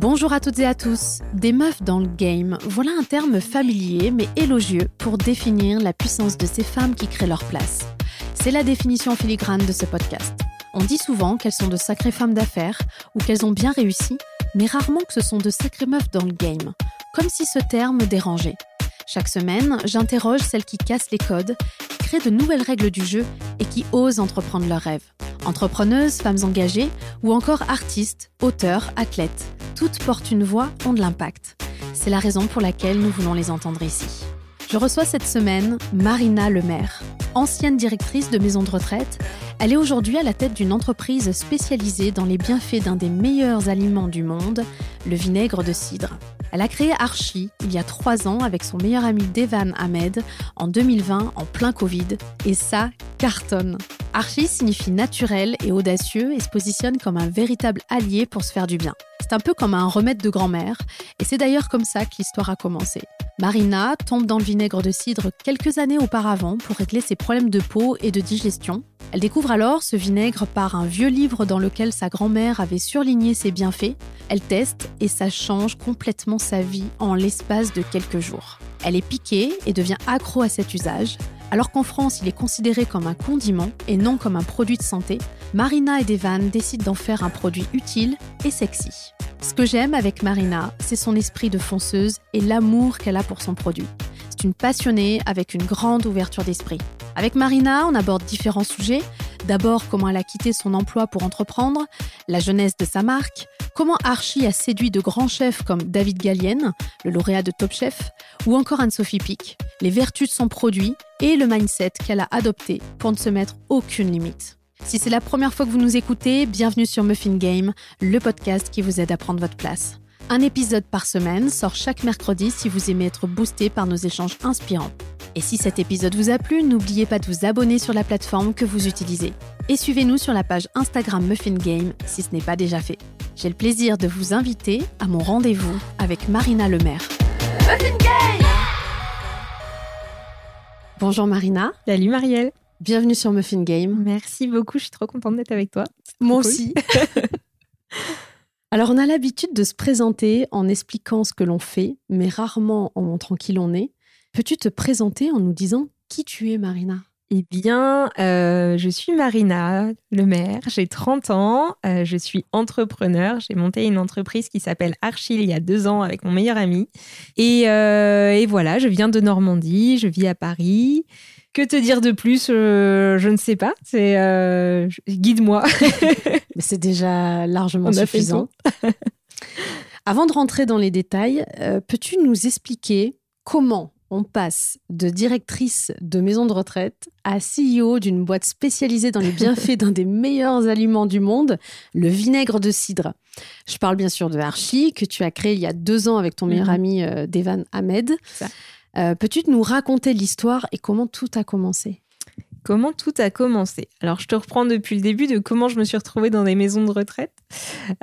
Bonjour à toutes et à tous. Des meufs dans le game, voilà un terme familier mais élogieux pour définir la puissance de ces femmes qui créent leur place. C'est la définition filigrane de ce podcast. On dit souvent qu'elles sont de sacrées femmes d'affaires ou qu'elles ont bien réussi, mais rarement que ce sont de sacrées meufs dans le game, comme si ce terme dérangeait. Chaque semaine, j'interroge celles qui cassent les codes, de nouvelles règles du jeu et qui osent entreprendre leurs rêves. Entrepreneuses, femmes engagées ou encore artistes, auteurs, athlètes. Toutes portent une voix, ont de l'impact. C'est la raison pour laquelle nous voulons les entendre ici. Je reçois cette semaine Marina Lemaire. Ancienne directrice de maison de retraite, elle est aujourd'hui à la tête d'une entreprise spécialisée dans les bienfaits d'un des meilleurs aliments du monde, le vinaigre de cidre. Elle a créé Archie il y a trois ans avec son meilleur ami Devan Ahmed en 2020 en plein Covid et ça cartonne. Archie signifie naturel et audacieux et se positionne comme un véritable allié pour se faire du bien. C'est un peu comme un remède de grand-mère et c'est d'ailleurs comme ça que l'histoire a commencé. Marina tombe dans le vinaigre de cidre quelques années auparavant pour régler ses problèmes de peau et de digestion. Elle découvre alors ce vinaigre par un vieux livre dans lequel sa grand-mère avait surligné ses bienfaits. Elle teste et ça change complètement sa vie en l'espace de quelques jours. Elle est piquée et devient accro à cet usage. Alors qu'en France, il est considéré comme un condiment et non comme un produit de santé, Marina et Devan décident d'en faire un produit utile et sexy. Ce que j'aime avec Marina, c'est son esprit de fonceuse et l'amour qu'elle a pour son produit. Une passionnée avec une grande ouverture d'esprit. Avec Marina, on aborde différents sujets. D'abord, comment elle a quitté son emploi pour entreprendre, la jeunesse de sa marque, comment Archie a séduit de grands chefs comme David Gallienne, le lauréat de Top Chef, ou encore Anne-Sophie Pic, les vertus de son produit et le mindset qu'elle a adopté pour ne se mettre aucune limite. Si c'est la première fois que vous nous écoutez, bienvenue sur Muffin Game, le podcast qui vous aide à prendre votre place. Un épisode par semaine sort chaque mercredi si vous aimez être boosté par nos échanges inspirants. Et si cet épisode vous a plu, n'oubliez pas de vous abonner sur la plateforme que vous utilisez. Et suivez-nous sur la page Instagram Muffin Game si ce n'est pas déjà fait. J'ai le plaisir de vous inviter à mon rendez-vous avec Marina Lemaire. Muffin Game Bonjour Marina. Salut Marielle. Bienvenue sur Muffin Game. Merci beaucoup, je suis trop contente d'être avec toi. Moi aussi. Alors, on a l'habitude de se présenter en expliquant ce que l'on fait, mais rarement en montrant qui l'on est. Peux-tu te présenter en nous disant qui tu es, Marina? Eh bien, euh, je suis Marina Lemaire, j'ai 30 ans, euh, je suis entrepreneur, j'ai monté une entreprise qui s'appelle Archil il y a deux ans avec mon meilleur ami. Et, euh, et, voilà, je viens de Normandie, je vis à Paris. Que te dire de plus Je ne sais pas. C'est guide-moi. c'est déjà largement suffisant. Avant de rentrer dans les détails, peux-tu nous expliquer comment on passe de directrice de maison de retraite à CEO d'une boîte spécialisée dans les bienfaits d'un des meilleurs aliments du monde, le vinaigre de cidre? Je parle bien sûr de Archie, que tu as créé il y a deux ans avec ton meilleur mhm. ami euh, Devan Ahmed. Euh, peux-tu nous raconter l'histoire et comment tout a commencé? Comment tout a commencé? Alors, je te reprends depuis le début de comment je me suis retrouvée dans des maisons de retraite.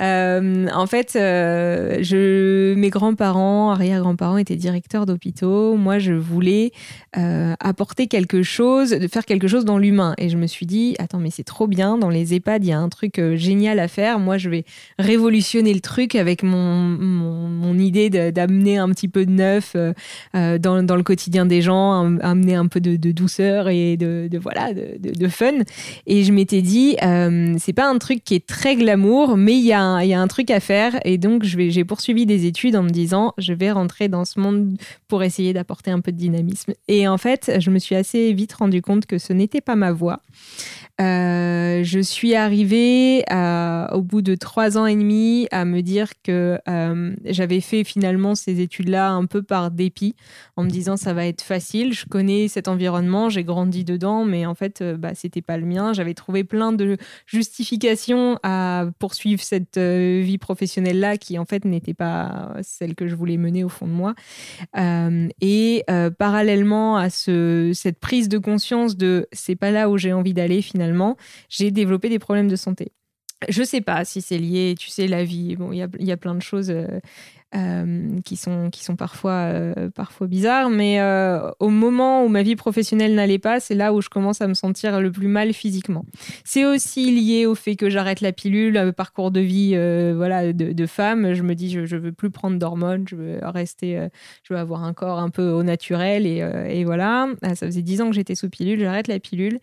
Euh, en fait, euh, mes grands-parents, arrière-grands-parents étaient directeurs d'hôpitaux. Moi, je voulais euh, apporter quelque chose, de faire quelque chose dans l'humain. Et je me suis dit, attends, mais c'est trop bien. Dans les EHPAD, il y a un truc génial à faire. Moi, je vais révolutionner le truc avec mon, idée d'amener un petit peu de neuf dans, le quotidien des gens, amener un peu de, douceur et de, voilà, de, fun. Et je m'étais dit, c'est pas un truc qui est très glamour mais il y, a un truc à faire. Et donc, j'ai poursuivi des études en me disant, je vais rentrer dans ce monde pour essayer d'apporter un peu de dynamisme. Et en fait, je me suis assez vite rendu compte que ce n'était pas ma voie. Euh, je suis arrivée au bout de trois ans et demi à me dire que euh, j'avais fait finalement ces études-là un peu par dépit, en me disant ça va être facile, je connais cet environnement, j'ai grandi dedans, mais en fait, euh, bah, c'était pas le mien. J'avais trouvé plein de justifications à poursuivre cette vie professionnelle-là qui en fait n'était pas celle que je voulais mener au fond de moi. et parallèlement à ce, cette prise de conscience de c'est pas là où j'ai envie d'aller finalement j'ai développé des problèmes de santé. Je sais pas si c'est lié, tu sais, la vie. Bon, il y a, plein de choses. Euh, euh, qui, sont, qui sont parfois, euh, parfois bizarres. Mais euh, au moment où ma vie professionnelle n'allait pas, c'est là où je commence à me sentir le plus mal physiquement. C'est aussi lié au fait que j'arrête la pilule, le parcours de vie voilà, de, femme. Je me dis, je ne veux plus prendre d'hormones, je veux rester, je veux avoir un corps un peu au naturel. Et, et voilà, ah, ça faisait dix ans que j'étais sous pilule, j'arrête la pilule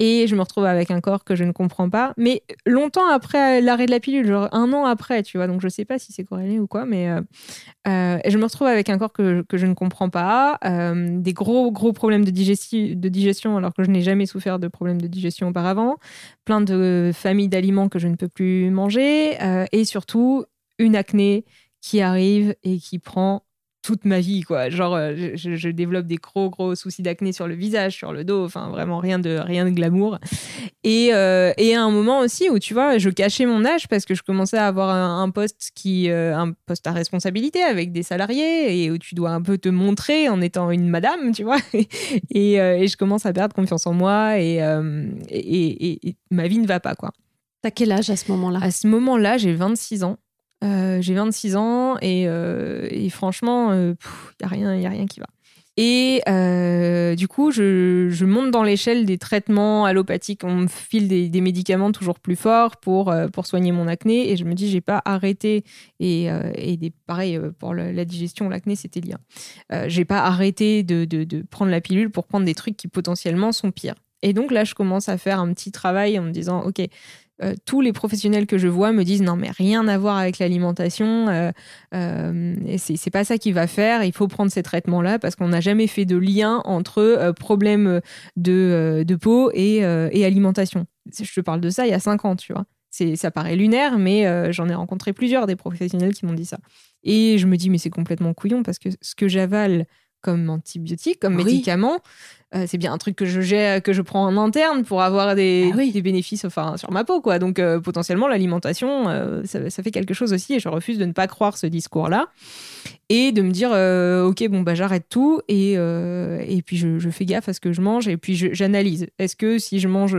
et je me retrouve avec un corps que je ne comprends pas. Mais longtemps après l'arrêt de la pilule, genre un an après, tu vois, donc je sais pas si c'est corrélé ou quoi, mais euh, euh, je me retrouve avec un corps que, je ne comprends pas, euh, des gros gros problèmes de digestion alors que je n'ai jamais souffert de problèmes de digestion auparavant, plein de familles d'aliments que je ne peux plus manger, et surtout une acné qui arrive et qui prend toute ma vie, quoi. Genre, euh, je, développe des gros, gros soucis d'acné sur le visage, sur le dos, enfin, vraiment rien de, rien de glamour. Et, euh, et à un moment aussi où, tu vois, je cachais mon âge parce que je commençais à avoir un, poste qui, euh, un poste à responsabilité avec des salariés et où tu dois un peu te montrer en étant une madame, tu vois. et, et, je commence à perdre confiance en moi et, et, et ma vie ne va pas, quoi. T'as quel âge à ce moment-là? À ce moment-là, j'ai 26 ans. Euh, j'ai 26 ans et, euh, franchement, il euh, n'y a, rien, y a rien qui va. Et du coup, je, monte dans l'échelle des traitements allopathiques. On me file des, médicaments toujours plus forts pour, pour soigner mon acné. Et je me dis, j'ai pas arrêté. Et, des, pareil, pour la, digestion, l'acné, c'était lié. j'ai pas arrêté de, de, prendre la pilule pour prendre des trucs qui potentiellement sont pires. Et donc là, je commence à faire un petit travail en me disant, OK, euh, tous les professionnels que je vois me disent non mais rien à voir avec l'alimentation, euh, euh, c'est pas ça qui va faire, il faut prendre ces traitements-là parce qu'on n'a jamais fait de lien entre euh, problèmes de, de peau et, et, alimentation. Je te parle de ça il y a cinq ans, tu vois. Ça paraît lunaire, mais j'en ai rencontré plusieurs des professionnels qui m'ont dit ça. Et je me dis mais c'est complètement couillon parce que ce que j'avale comme antibiotique, comme médicament, euh, c'est bien un truc que je gère, que je prends en interne pour avoir des, ah des bénéfices enfin, sur ma peau. Quoi. Donc euh, potentiellement, l'alimentation, euh, ça, ça, fait quelque chose aussi et je refuse de ne pas croire ce discours-là et de me dire ok bon bah j'arrête tout et, et puis je, je, fais gaffe à ce que je mange et puis j'analyse est-ce que si je mange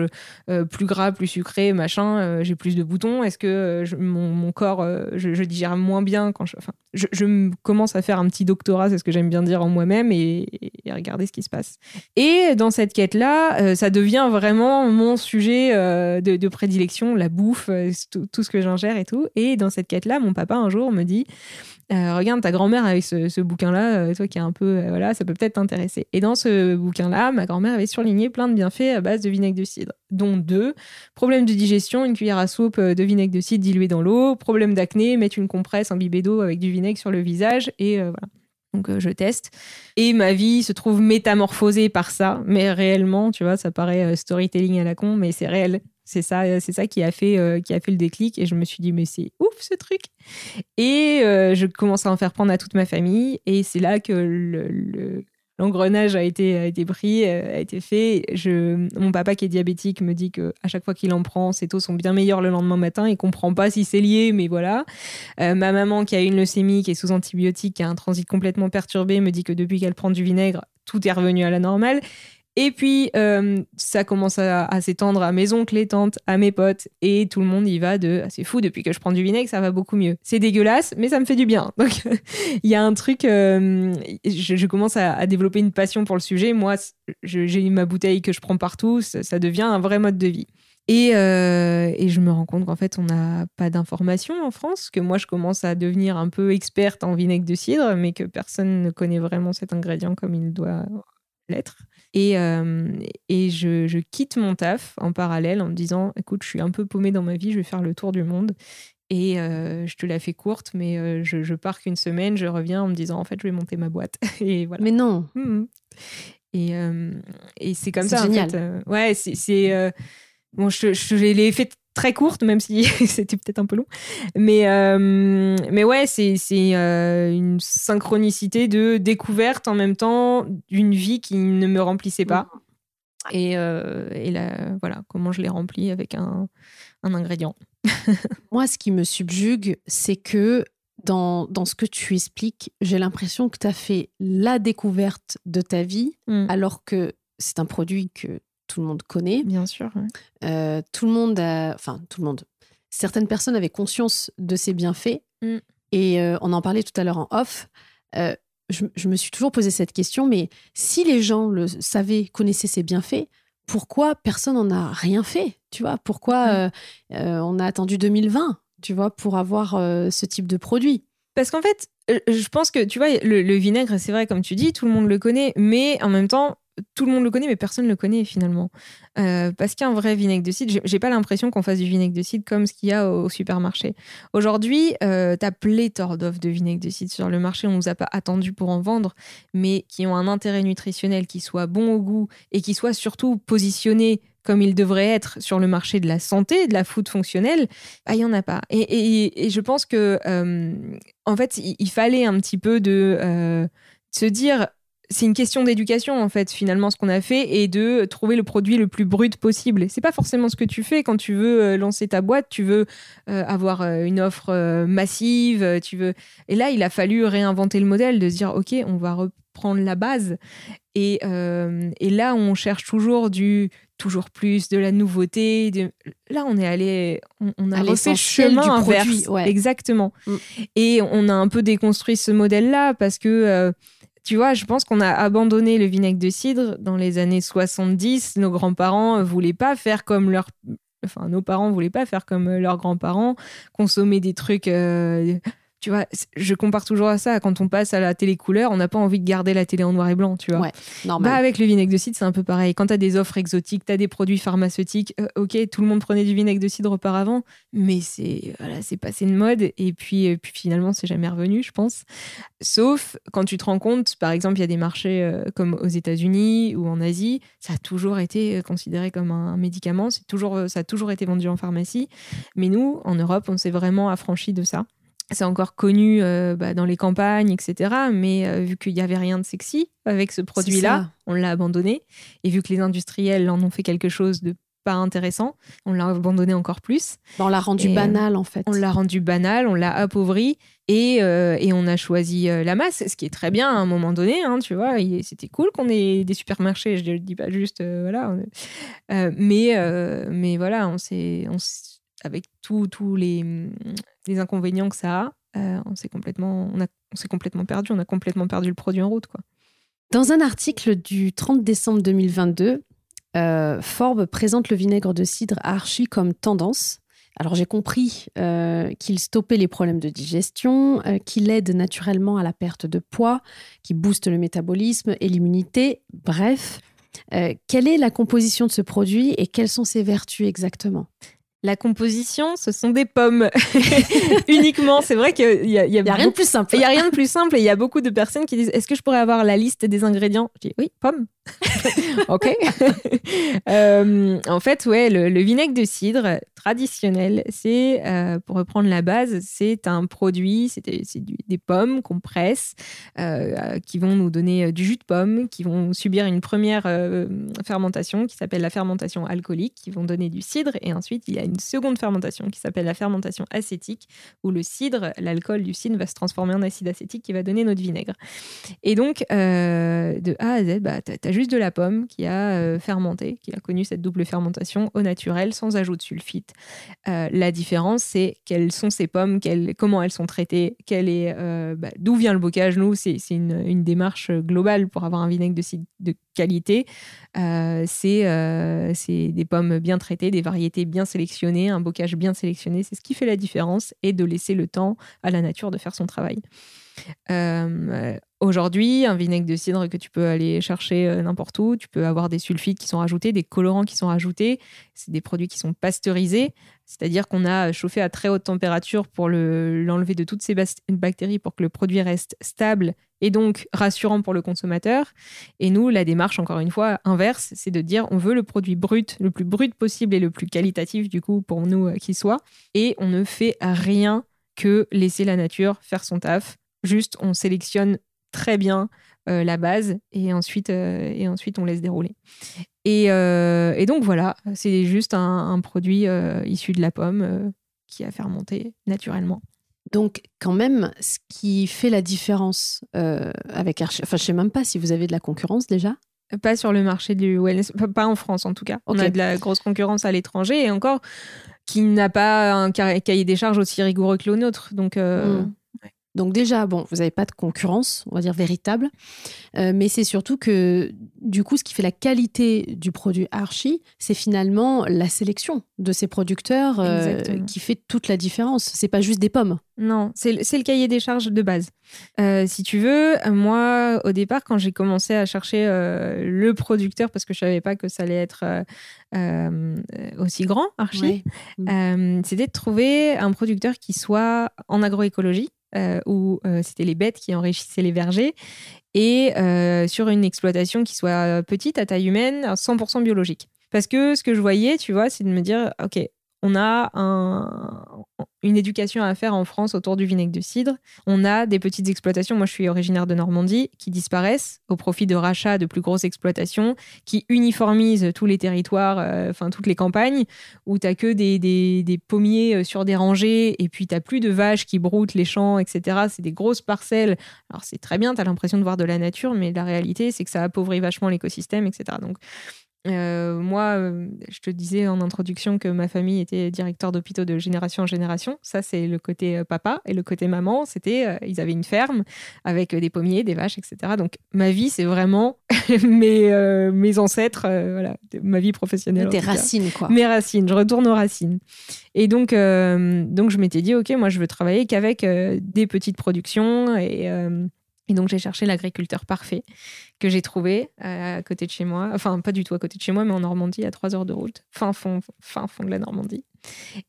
plus gras plus sucré machin j'ai plus de boutons? Est-ce que mon, mon, corps je, je, digère moins bien quand je enfin je, commence à faire un petit doctorat c'est ce que j'aime bien dire en moi-même et, et, regarder ce qui se passe et dans cette quête là ça devient vraiment mon sujet de, de, prédilection la bouffe tout, tout ce que j'ingère et tout et dans cette quête là mon papa un jour me dit euh, regarde ta grand-mère avec ce, bouquin-là, euh, toi qui est un peu, euh, voilà, ça peut peut-être t'intéresser. Et dans ce bouquin-là, ma grand-mère avait surligné plein de bienfaits à base de vinaigre de cidre, dont deux problème de digestion, une cuillère à soupe de vinaigre de cidre dilué dans l'eau, problème d'acné, mettre une compresse imbibée d'eau avec du vinaigre sur le visage, et voilà. Donc je teste. Et ma vie se trouve métamorphosée par ça. Mais réellement, tu vois, ça paraît storytelling à la con, mais c'est réel. C'est ça, c'est ça qui a fait euh, qui a fait le déclic et je me suis dit mais c'est ouf ce truc. Et euh, je commence à en faire prendre à toute ma famille et c'est là que le, l'engrenage a été, pris, euh, a été fait. Mon papa qui est diabétique me dit que à chaque fois qu'il en prend, ses taux sont bien meilleurs le lendemain matin. Il comprend pas si c'est lié, mais voilà. ma maman qui a une leucémie, qui est sous antibiotiques, qui a un transit complètement perturbé, me dit que depuis qu'elle prend du vinaigre, tout est revenu à la normale. Et puis, euh, ça commence à, s'étendre à mes oncles, les tantes, à mes potes, et tout le monde y va de ah, c'est fou, depuis que je prends du vinaigre, ça va beaucoup mieux. C'est dégueulasse, mais ça me fait du bien. Donc, il y a un truc, euh, je, commence à, développer une passion pour le sujet. Moi, j'ai ma bouteille que je prends partout, ça, devient un vrai mode de vie. Et, euh, et, je me rends compte qu'en fait, on n'a pas d'informations en France, que moi, je commence à devenir un peu experte en vinaigre de cidre, mais que personne ne connaît vraiment cet ingrédient comme il doit l'être. Et, euh, et je, je, quitte mon taf en parallèle en me disant écoute, je suis un peu paumée dans ma vie, je vais faire le tour du monde. Et euh, je te la fais courte, mais euh, je, je, pars qu'une semaine, je reviens en me disant en fait, je vais monter ma boîte. et voilà. Mais non mmh Et, et c'est comme ça. Génial. En fait. ouais, c'est. Bon, je, je l'ai fait très courte, même si c'était peut-être un peu long. Mais, euh, mais ouais, c'est euh, une synchronicité de découverte en même temps d'une vie qui ne me remplissait pas. Et, euh, et là, voilà, comment je l'ai remplie avec un, un ingrédient. Moi, ce qui me subjugue, c'est que dans, dans, ce que tu expliques, j'ai l'impression que tu as fait la découverte de ta vie, mm. alors que c'est un produit que tout le monde connaît. Bien sûr. Euh, tout le monde a, enfin tout le monde. Certaines personnes avaient conscience de ses bienfaits, mm. Et euh, on en parlait tout à l'heure en off. Euh, je, je me suis toujours posé cette question, mais si les gens le savaient, connaissaient ses bienfaits, pourquoi personne n'en a rien fait Tu vois, pourquoi euh, on a attendu 2020, tu vois, pour avoir ce type de produit? Parce qu'en fait, je pense que, tu vois, le, le vinaigre, c'est vrai, comme tu dis, tout le monde le connaît, mais en même temps, tout le monde le connaît, mais personne ne le connaît finalement. Euh, parce qu'un vrai vinaigre de cidre, j'ai- pas l'impression qu'on fasse du vinaigre de cidre comme ce qu'il y a au, supermarché. Aujourd'hui, euh, t'as pléthore d'offres de vinaigre de cidre sur le marché. On nous a pas attendu pour en vendre, mais qui ont un intérêt nutritionnel, qui soit bon au goût et qui soit surtout positionné comme il devrait être sur le marché de la santé, de la food fonctionnelle, bah, il y en a pas. Et, je pense que, euh, en fait, il, fallait un petit peu de euh, se dire, c'est une question d'éducation en fait finalement ce qu'on a fait et de trouver le produit le plus brut possible. C'est pas forcément ce que tu fais quand tu veux euh, lancer ta boîte, tu veux euh, avoir euh, une offre euh, massive, tu veux. Et là, il a fallu réinventer le modèle, de se dire ok, on va reprendre la base. Et, euh, et là, on cherche toujours du toujours plus, de la nouveauté. de- Là, on est allé, on, on a À refait l'essentiel chemin du inverse. produit, ouais. Exactement. Mm. Et on a un peu déconstruit ce modèle-là parce que tu vois, je pense qu'on a abandonné le vinaigre de cidre dans les années 70. Nos grands-parents voulaient pas faire comme leurs... Enfin, nos parents voulaient pas faire comme leurs grands-parents, consommer des trucs... euh, Tu vois, je compare toujours à ça. Quand on passe à la télé couleur, on n'a pas envie de garder la télé en noir et blanc, tu vois. Ouais, Normal. Bah, avec le vinaigre de cidre, c'est un peu pareil. Quand tu as des offres exotiques, tu as des produits pharmaceutiques, euh, ok, tout le monde prenait du vinaigre de cidre auparavant, mais c'est voilà, c'est passé de mode et puis, euh, puis finalement, c'est jamais revenu, je pense. Sauf quand tu te rends compte, par exemple, il y a des marchés euh, comme aux États-Unis ou en Asie, ça a toujours été considéré comme un médicament, c'est toujours, ça a toujours été vendu en pharmacie. Mais nous, en Europe, on s'est vraiment affranchi de ça. C'est encore connu euh, bah, dans les campagnes, etc. Mais euh, vu qu'il n'y avait rien de sexy avec ce produit-là, on l'a abandonné. Et vu que les industriels en ont fait quelque chose de pas intéressant, on l'a abandonné encore plus. On l'a rendu Et, euh, banal, en fait. On l'a rendu banal, on l'a appauvri et, euh, et on a choisi la masse, ce qui est très bien à un moment donné. hein, tu vois, c'était cool qu'on ait des supermarchés. Je ne dis pas juste, voilà. mais mais voilà, on s'est, avec tous les, les inconvénients que ça a, euh, on s'est complètement, on on s'est complètement perdu. On a complètement perdu le produit en route, quoi. Dans un article du 30 décembre 2022, euh, Forbes présente le vinaigre de cidre à Archie comme tendance. Alors j'ai compris euh, qu'il stoppait les problèmes de digestion, qu'il aide naturellement à la perte de poids, qu'il booste le métabolisme et l'immunité. Bref, quelle est la composition de ce produit et quelles sont ses vertus exactement? La composition, ce sont des pommes uniquement. C'est vrai qu'il y a, il y a Il n'y a rien de plus simple. Il n'y a rien de plus simple et il y a beaucoup de personnes qui disent Est-ce que je pourrais avoir la liste des ingrédients? Je dis Oui, pommes. ok. Euh, en fait, ouais, le, le vinaigre de cidre traditionnel, c'est, euh, pour reprendre la base, c'est un produit, c'est des, pommes qu'on presse, euh, qui vont nous donner du jus de pomme, qui vont subir une première fermentation qui s'appelle la fermentation alcoolique, qui vont donner du cidre, et ensuite il y a une seconde fermentation qui s'appelle la fermentation acétique, où le cidre, l'alcool du cidre va se transformer en acide acétique qui va donner notre vinaigre. Et donc, euh, de A à Z, bah, tu as, juste de la pomme qui a euh, fermenté, qui a connu cette double fermentation au naturel, sans ajout de sulfite. Euh, la différence, c'est quelles sont ces pommes, quelles- comment elles sont traitées, quelle bah, d'où vient le bocage. Nous, c'est une, démarche globale pour avoir un vinaigre de qualité. C'est des pommes bien traitées, des variétés bien sélectionnées, un bocage bien sélectionné. C'est ce qui fait la différence et de laisser le temps à la nature de faire son travail. Euh, Aujourd'hui, un vinaigre de cidre que tu peux aller chercher euh, n'importe où, tu peux avoir des sulfites qui sont rajoutés, des colorants qui sont rajoutés. C'est des produits qui sont pasteurisés, c'est-à-dire qu'on a chauffé à très haute température pour le- l'enlever de toutes ces bactéries pour que le produit reste stable et donc rassurant pour le consommateur. Et nous, la démarche, encore une fois, inverse, c'est de dire on veut le produit brut, le plus brut possible et le plus qualitatif du coup pour nous euh, qui soit. Et on ne fait rien que laisser la nature faire son taf. Juste, on sélectionne très bien euh, la base et ensuite, euh, et ensuite on laisse dérouler. Et, euh, et donc voilà, c'est juste un, un produit issu de la pomme qui a fermenté naturellement. Donc, quand même, ce qui fait la différence avec Archie, enfin, je sais même pas si vous avez de la concurrence déjà. Pas sur le marché du wellness, pas- en France en tout cas. On a de la grosse concurrence à l'étranger et encore qui n'a pas un ca- cahier des charges aussi rigoureux que le nôtre. Donc, euh, Mm. Donc déjà, bon, vous n'avez pas de concurrence, on va dire véritable, euh, mais c'est surtout que du coup, ce qui fait la qualité du produit Archie, c'est finalement la sélection de ces producteurs euh, qui fait toute la différence. C'est pas juste des pommes. Non, c'est le cahier des charges de base. Euh, si tu veux, moi, au départ, quand j'ai commencé à chercher le producteur, parce que je savais pas que ça allait être aussi grand, Archie, mm. c'était de trouver un producteur qui soit en agroécologie euh, où euh, c'était les bêtes qui enrichissaient les vergers, et euh, sur une exploitation qui soit petite, à taille humaine, 100% biologique. Parce que ce que je voyais, tu vois, c'est de me dire, OK, on a une éducation à faire en France autour du vinaigre de cidre. On a des petites exploitations, moi je suis originaire de Normandie, qui disparaissent au profit de rachats de plus grosses exploitations, qui uniformisent tous les territoires, euh, enfin toutes les campagnes, où tu que des, pommiers euh, sur des rangées, et puis tu plus de vaches qui broutent les champs, etc. C'est des grosses parcelles. Alors c'est très bien, tu as l'impression de voir de la nature, mais la réalité c'est que ça appauvrit vachement l'écosystème, etc. Donc euh, moi, euh, je te disais en introduction que ma famille était directeur d'hôpitaux de génération en génération. Ça, c'est le côté euh, papa. Et le côté maman, c'était, ils avaient une ferme avec des pommiers, des vaches, etc. Donc, ma vie, c'est vraiment mes, mes ancêtres, voilà, ma vie professionnelle. Tes racines, quoi. Mes racines. Je retourne aux racines. Et donc, donc je m'étais dit, OK, moi, je veux travailler qu'avec des petites productions et et donc j'ai cherché l'agriculteur parfait que j'ai trouvé euh, à côté de chez moi. Enfin, pas du tout à côté de chez moi, mais en Normandie, à trois heures de route, fin fond, fin fond de la Normandie.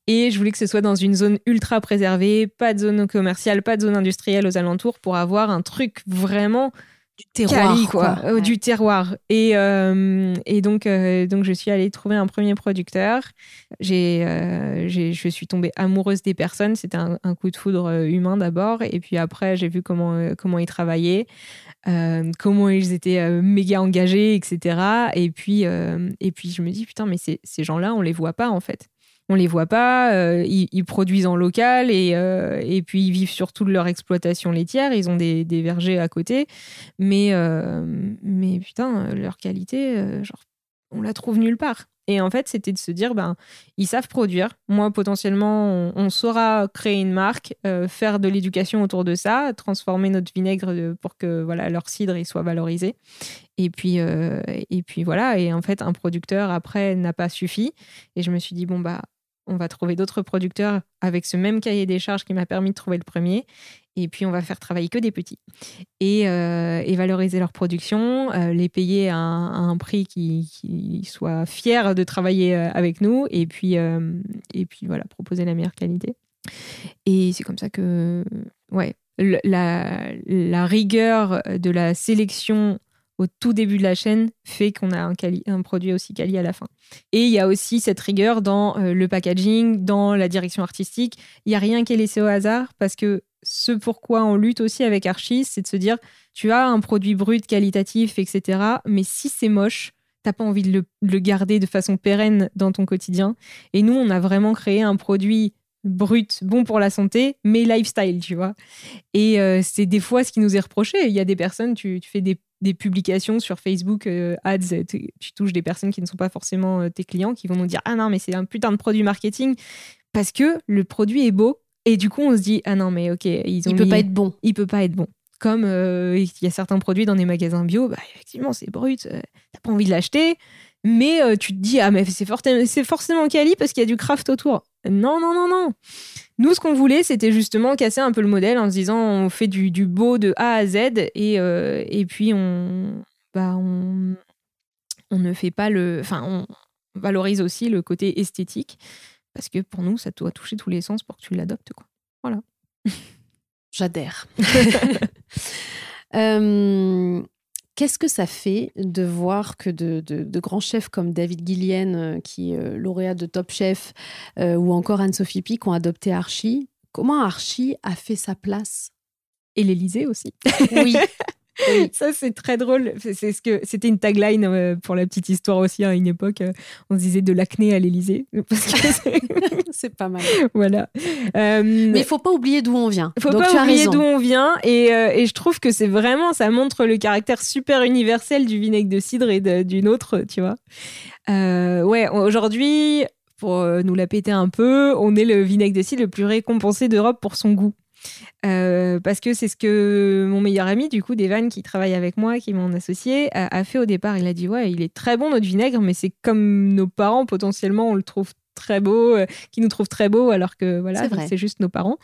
Et je voulais que ce soit dans une zone ultra préservée, pas de zone commerciale, pas de zone industrielle aux alentours, pour avoir un truc vraiment du terroir, quoi. Euh, du terroir. Et, euh, et donc, euh, donc, je suis allée trouver un premier producteur. J'ai, je suis tombée amoureuse des personnes. C'était un, coup de foudre humain d'abord. Et puis après, j'ai vu comment, comment ils travaillaient, comment ils étaient méga engagés, etc. Et puis, et puis, je me dis, putain, mais ces, ces gens-là, on les voit pas, en fait on les voit pas, euh, ils, produisent en local et, euh, et puis ils vivent surtout de leur exploitation laitière, ils ont des, vergers à côté, mais, euh, mais putain, leur qualité, genre, on la trouve nulle part. Et en fait, c'était de se dire, ben, ils savent produire. Moi, potentiellement, on, saura créer une marque, faire de l'éducation autour de ça, transformer notre vinaigre pour que voilà leur cidre soit valorisé. Et puis, et puis voilà. Et en fait, un producteur après n'a pas suffi. Et je me suis dit, bon bah, on va trouver d'autres producteurs avec ce même cahier des charges qui m'a permis de trouver le premier. Et puis, on va faire travailler que des petits. Et, euh, valoriser leur production, euh, les payer à un, prix qui, soit fier de travailler euh, avec nous. Et puis, et puis voilà, proposer la meilleure qualité. Et c'est comme ça que, ouais, la, la rigueur de la sélection au tout début de la chaîne fait qu'on a un, un, produit aussi quali à la fin. Et il y a aussi cette rigueur dans euh, le packaging, dans la direction artistique. Il n'y a rien qui est laissé au hasard parce que ce pourquoi on lutte aussi avec Archis, c'est de se dire tu as un produit brut, qualitatif, etc. Mais si c'est moche, t'as pas envie de le, garder de façon pérenne dans ton quotidien. Et nous, on a vraiment créé un produit brut, bon pour la santé, mais lifestyle, tu vois. Et euh, c'est des fois ce qui nous est reproché. Il y a des personnes, tu fais des des publications sur Facebook, euh, ads, tu touches des personnes qui ne sont pas forcément euh, tes clients, qui vont nous dire Ah non, mais c'est un putain de produit marketing, parce que le produit est beau. Et du coup, on se dit Ah non, mais ok, ils ont il peut pas être bon. Il peut pas être bon. Comme euh, il y a certains produits dans des magasins bio, bah, effectivement, c'est brut, t'as pas envie de l'acheter, mais tu te dis Ah, mais c'est forcément quali parce qu'il y a du craft autour. Non, non, non, non. Nous, ce qu'on voulait, c'était justement casser un peu le modèle en se disant on fait du, beau de A à Z et, euh, et puis on, bah, on, on ne fait pas le. Enfin, on valorise aussi le côté esthétique parce que pour nous, ça doit toucher tous les sens pour que tu l'adoptes. Quoi. Voilà. J'adhère. euh, Qu'est-ce que ça fait de voir que de, grands chefs comme David Guillen, euh, qui est euh, lauréat de Top Chef, euh, ou encore Anne-Sophie Pic ont adopté Archie? Comment Archie a fait sa place? Et l'Élysée aussi. Oui. Ça, c'est très drôle. C'est ce que c'était une tagline euh, pour la petite histoire aussi à une époque. Euh, on se disait de l'acné à l'Élysée. c'est pas mal. Voilà. Euh, Mais il faut pas oublier d'où on vient. Il faut pas oublier d'où on vient. Et, et, je trouve que c'est vraiment, ça montre le caractère super universel du vinaigre de cidre et d'une autre, tu vois. ouais, aujourd'hui, pour nous la péter un peu, on est le vinaigre de cidre le plus récompensé d'Europe pour son goût. Parce que c'est ce que mon meilleur ami, du coup, Devan, qui travaille avec moi, qui est mon associé, a, a, fait au départ. Il a dit Ouais, il est très bon notre vinaigre, mais c'est comme nos parents, potentiellement, on le trouve très beau, euh, qui nous trouve très beau, alors que voilà, c'est juste nos parents.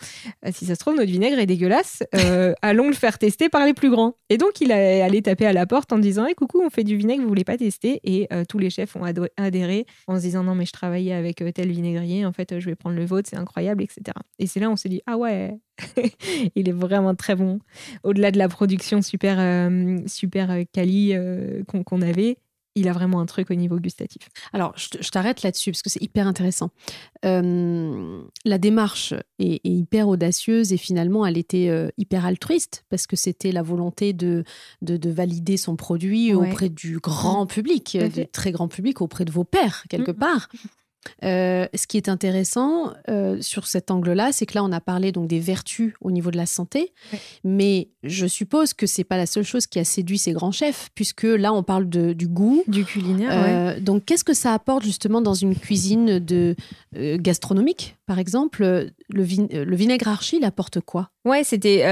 Euh, si ça se trouve, notre vinaigre est dégueulasse. Euh, allons le faire tester par les plus grands. Et donc, il est allé taper à la porte en disant hey, coucou, on fait du vinaigre, vous voulez pas tester? Et tous les chefs ont adhéré en se disant non, mais je travaillais avec tel vinaigrier, en fait, je vais prendre le vôtre, c'est incroyable, etc. Et c'est là on s'est dit ah ouais, il est vraiment très bon. Au-delà de la production super, super quali qu'on avait, il a vraiment un truc au niveau gustatif. Alors, je t'arrête là-dessus parce que c'est hyper intéressant. Euh, la démarche est, hyper audacieuse et finalement, elle était euh, hyper altruiste parce que c'était la volonté de, de, valider son produit auprès du grand public, du très grand public, auprès de vos pères, quelque mm. part. Euh, ce qui est intéressant euh, sur cet angle-là, c'est que là, on a parlé donc des vertus au niveau de la santé, mais je suppose que c'est pas la seule chose qui a séduit ces grands chefs, puisque là, on parle de, du goût, du culinaire. Euh, donc, qu'est-ce que ça apporte justement dans une cuisine de gastronomique, par exemple? Le, le, vinaigre archi, il apporte quoi? Ouais, c'était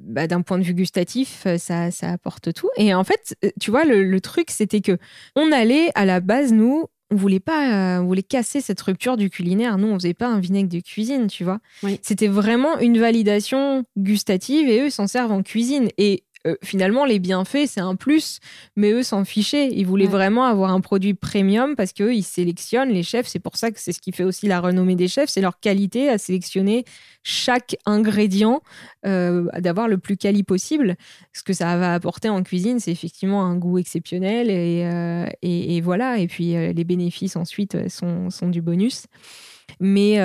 bah, d'un point de vue gustatif, ça, ça, apporte tout. Et en fait, tu vois, le, le truc, c'était que on allait à la base, nous, on voulait pas, euh, on voulait casser cette rupture du culinaire. Nous, on faisait pas un vinaigre de cuisine, tu vois. C'était vraiment une validation gustative et eux s'en servent en cuisine. Et euh, finalement, les bienfaits, c'est un plus, mais eux s'en fichaient. Ils voulaient vraiment avoir un produit premium parce qu'eux, ils sélectionnent les chefs. C'est pour ça que c'est ce qui fait aussi la renommée des chefs, c'est leur qualité à sélectionner chaque ingrédient, euh, d'avoir le plus quali possible. Ce que ça va apporter en cuisine, c'est effectivement un goût exceptionnel et, euh, et, voilà. Et puis les bénéfices ensuite sont, sont du bonus. Mais,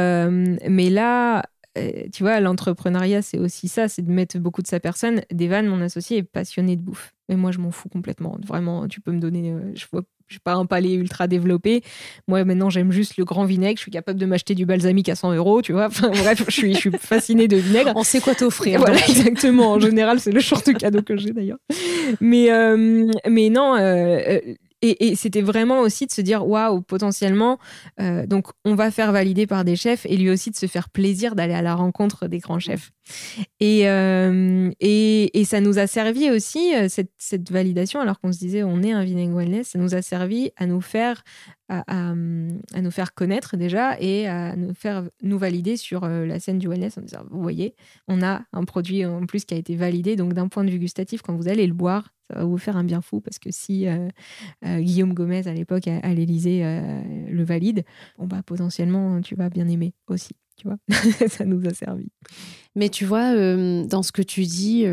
mais là, euh, tu vois, l'entrepreneuriat, c'est aussi ça, c'est de mettre beaucoup de sa personne. Devan, mon associé, est passionné de bouffe. Mais moi, je m'en fous complètement. Vraiment, tu peux me donner. Euh, je vois je suis pas un palais ultra développé. Moi, maintenant, j'aime juste le grand vinaigre. Je suis capable de m'acheter du balsamique à 100 euros, tu vois. Enfin, bref, je suis, je suis fascinée de vinaigre. On sait quoi t'offrir. Voilà, exactement. En général, c'est le short cadeau que j'ai d'ailleurs. Mais, euh, mais non, et, c'était vraiment aussi de se dire waouh, potentiellement, euh, donc on va faire valider par des chefs et lui aussi de se faire plaisir d'aller à la rencontre des grands chefs. Et, euh, et, et, ça nous a servi aussi, euh, cette, validation, alors qu'on se disait on est un vinaigre wellness, ça nous a servi à nous faire, à, à, nous faire connaître déjà et à nous faire nous valider sur la scène du wellness en disant vous voyez, on a un produit en plus qui a été validé, donc d'un point de vue gustatif, quand vous allez le boire, ça va vous faire un bien fou parce que si euh, euh, Guillaume Gomez à l'époque à, l'Élysée euh, le valide, bon bah potentiellement tu vas bien aimer aussi, tu vois. ça nous a servi. Mais tu vois, dans ce que tu dis,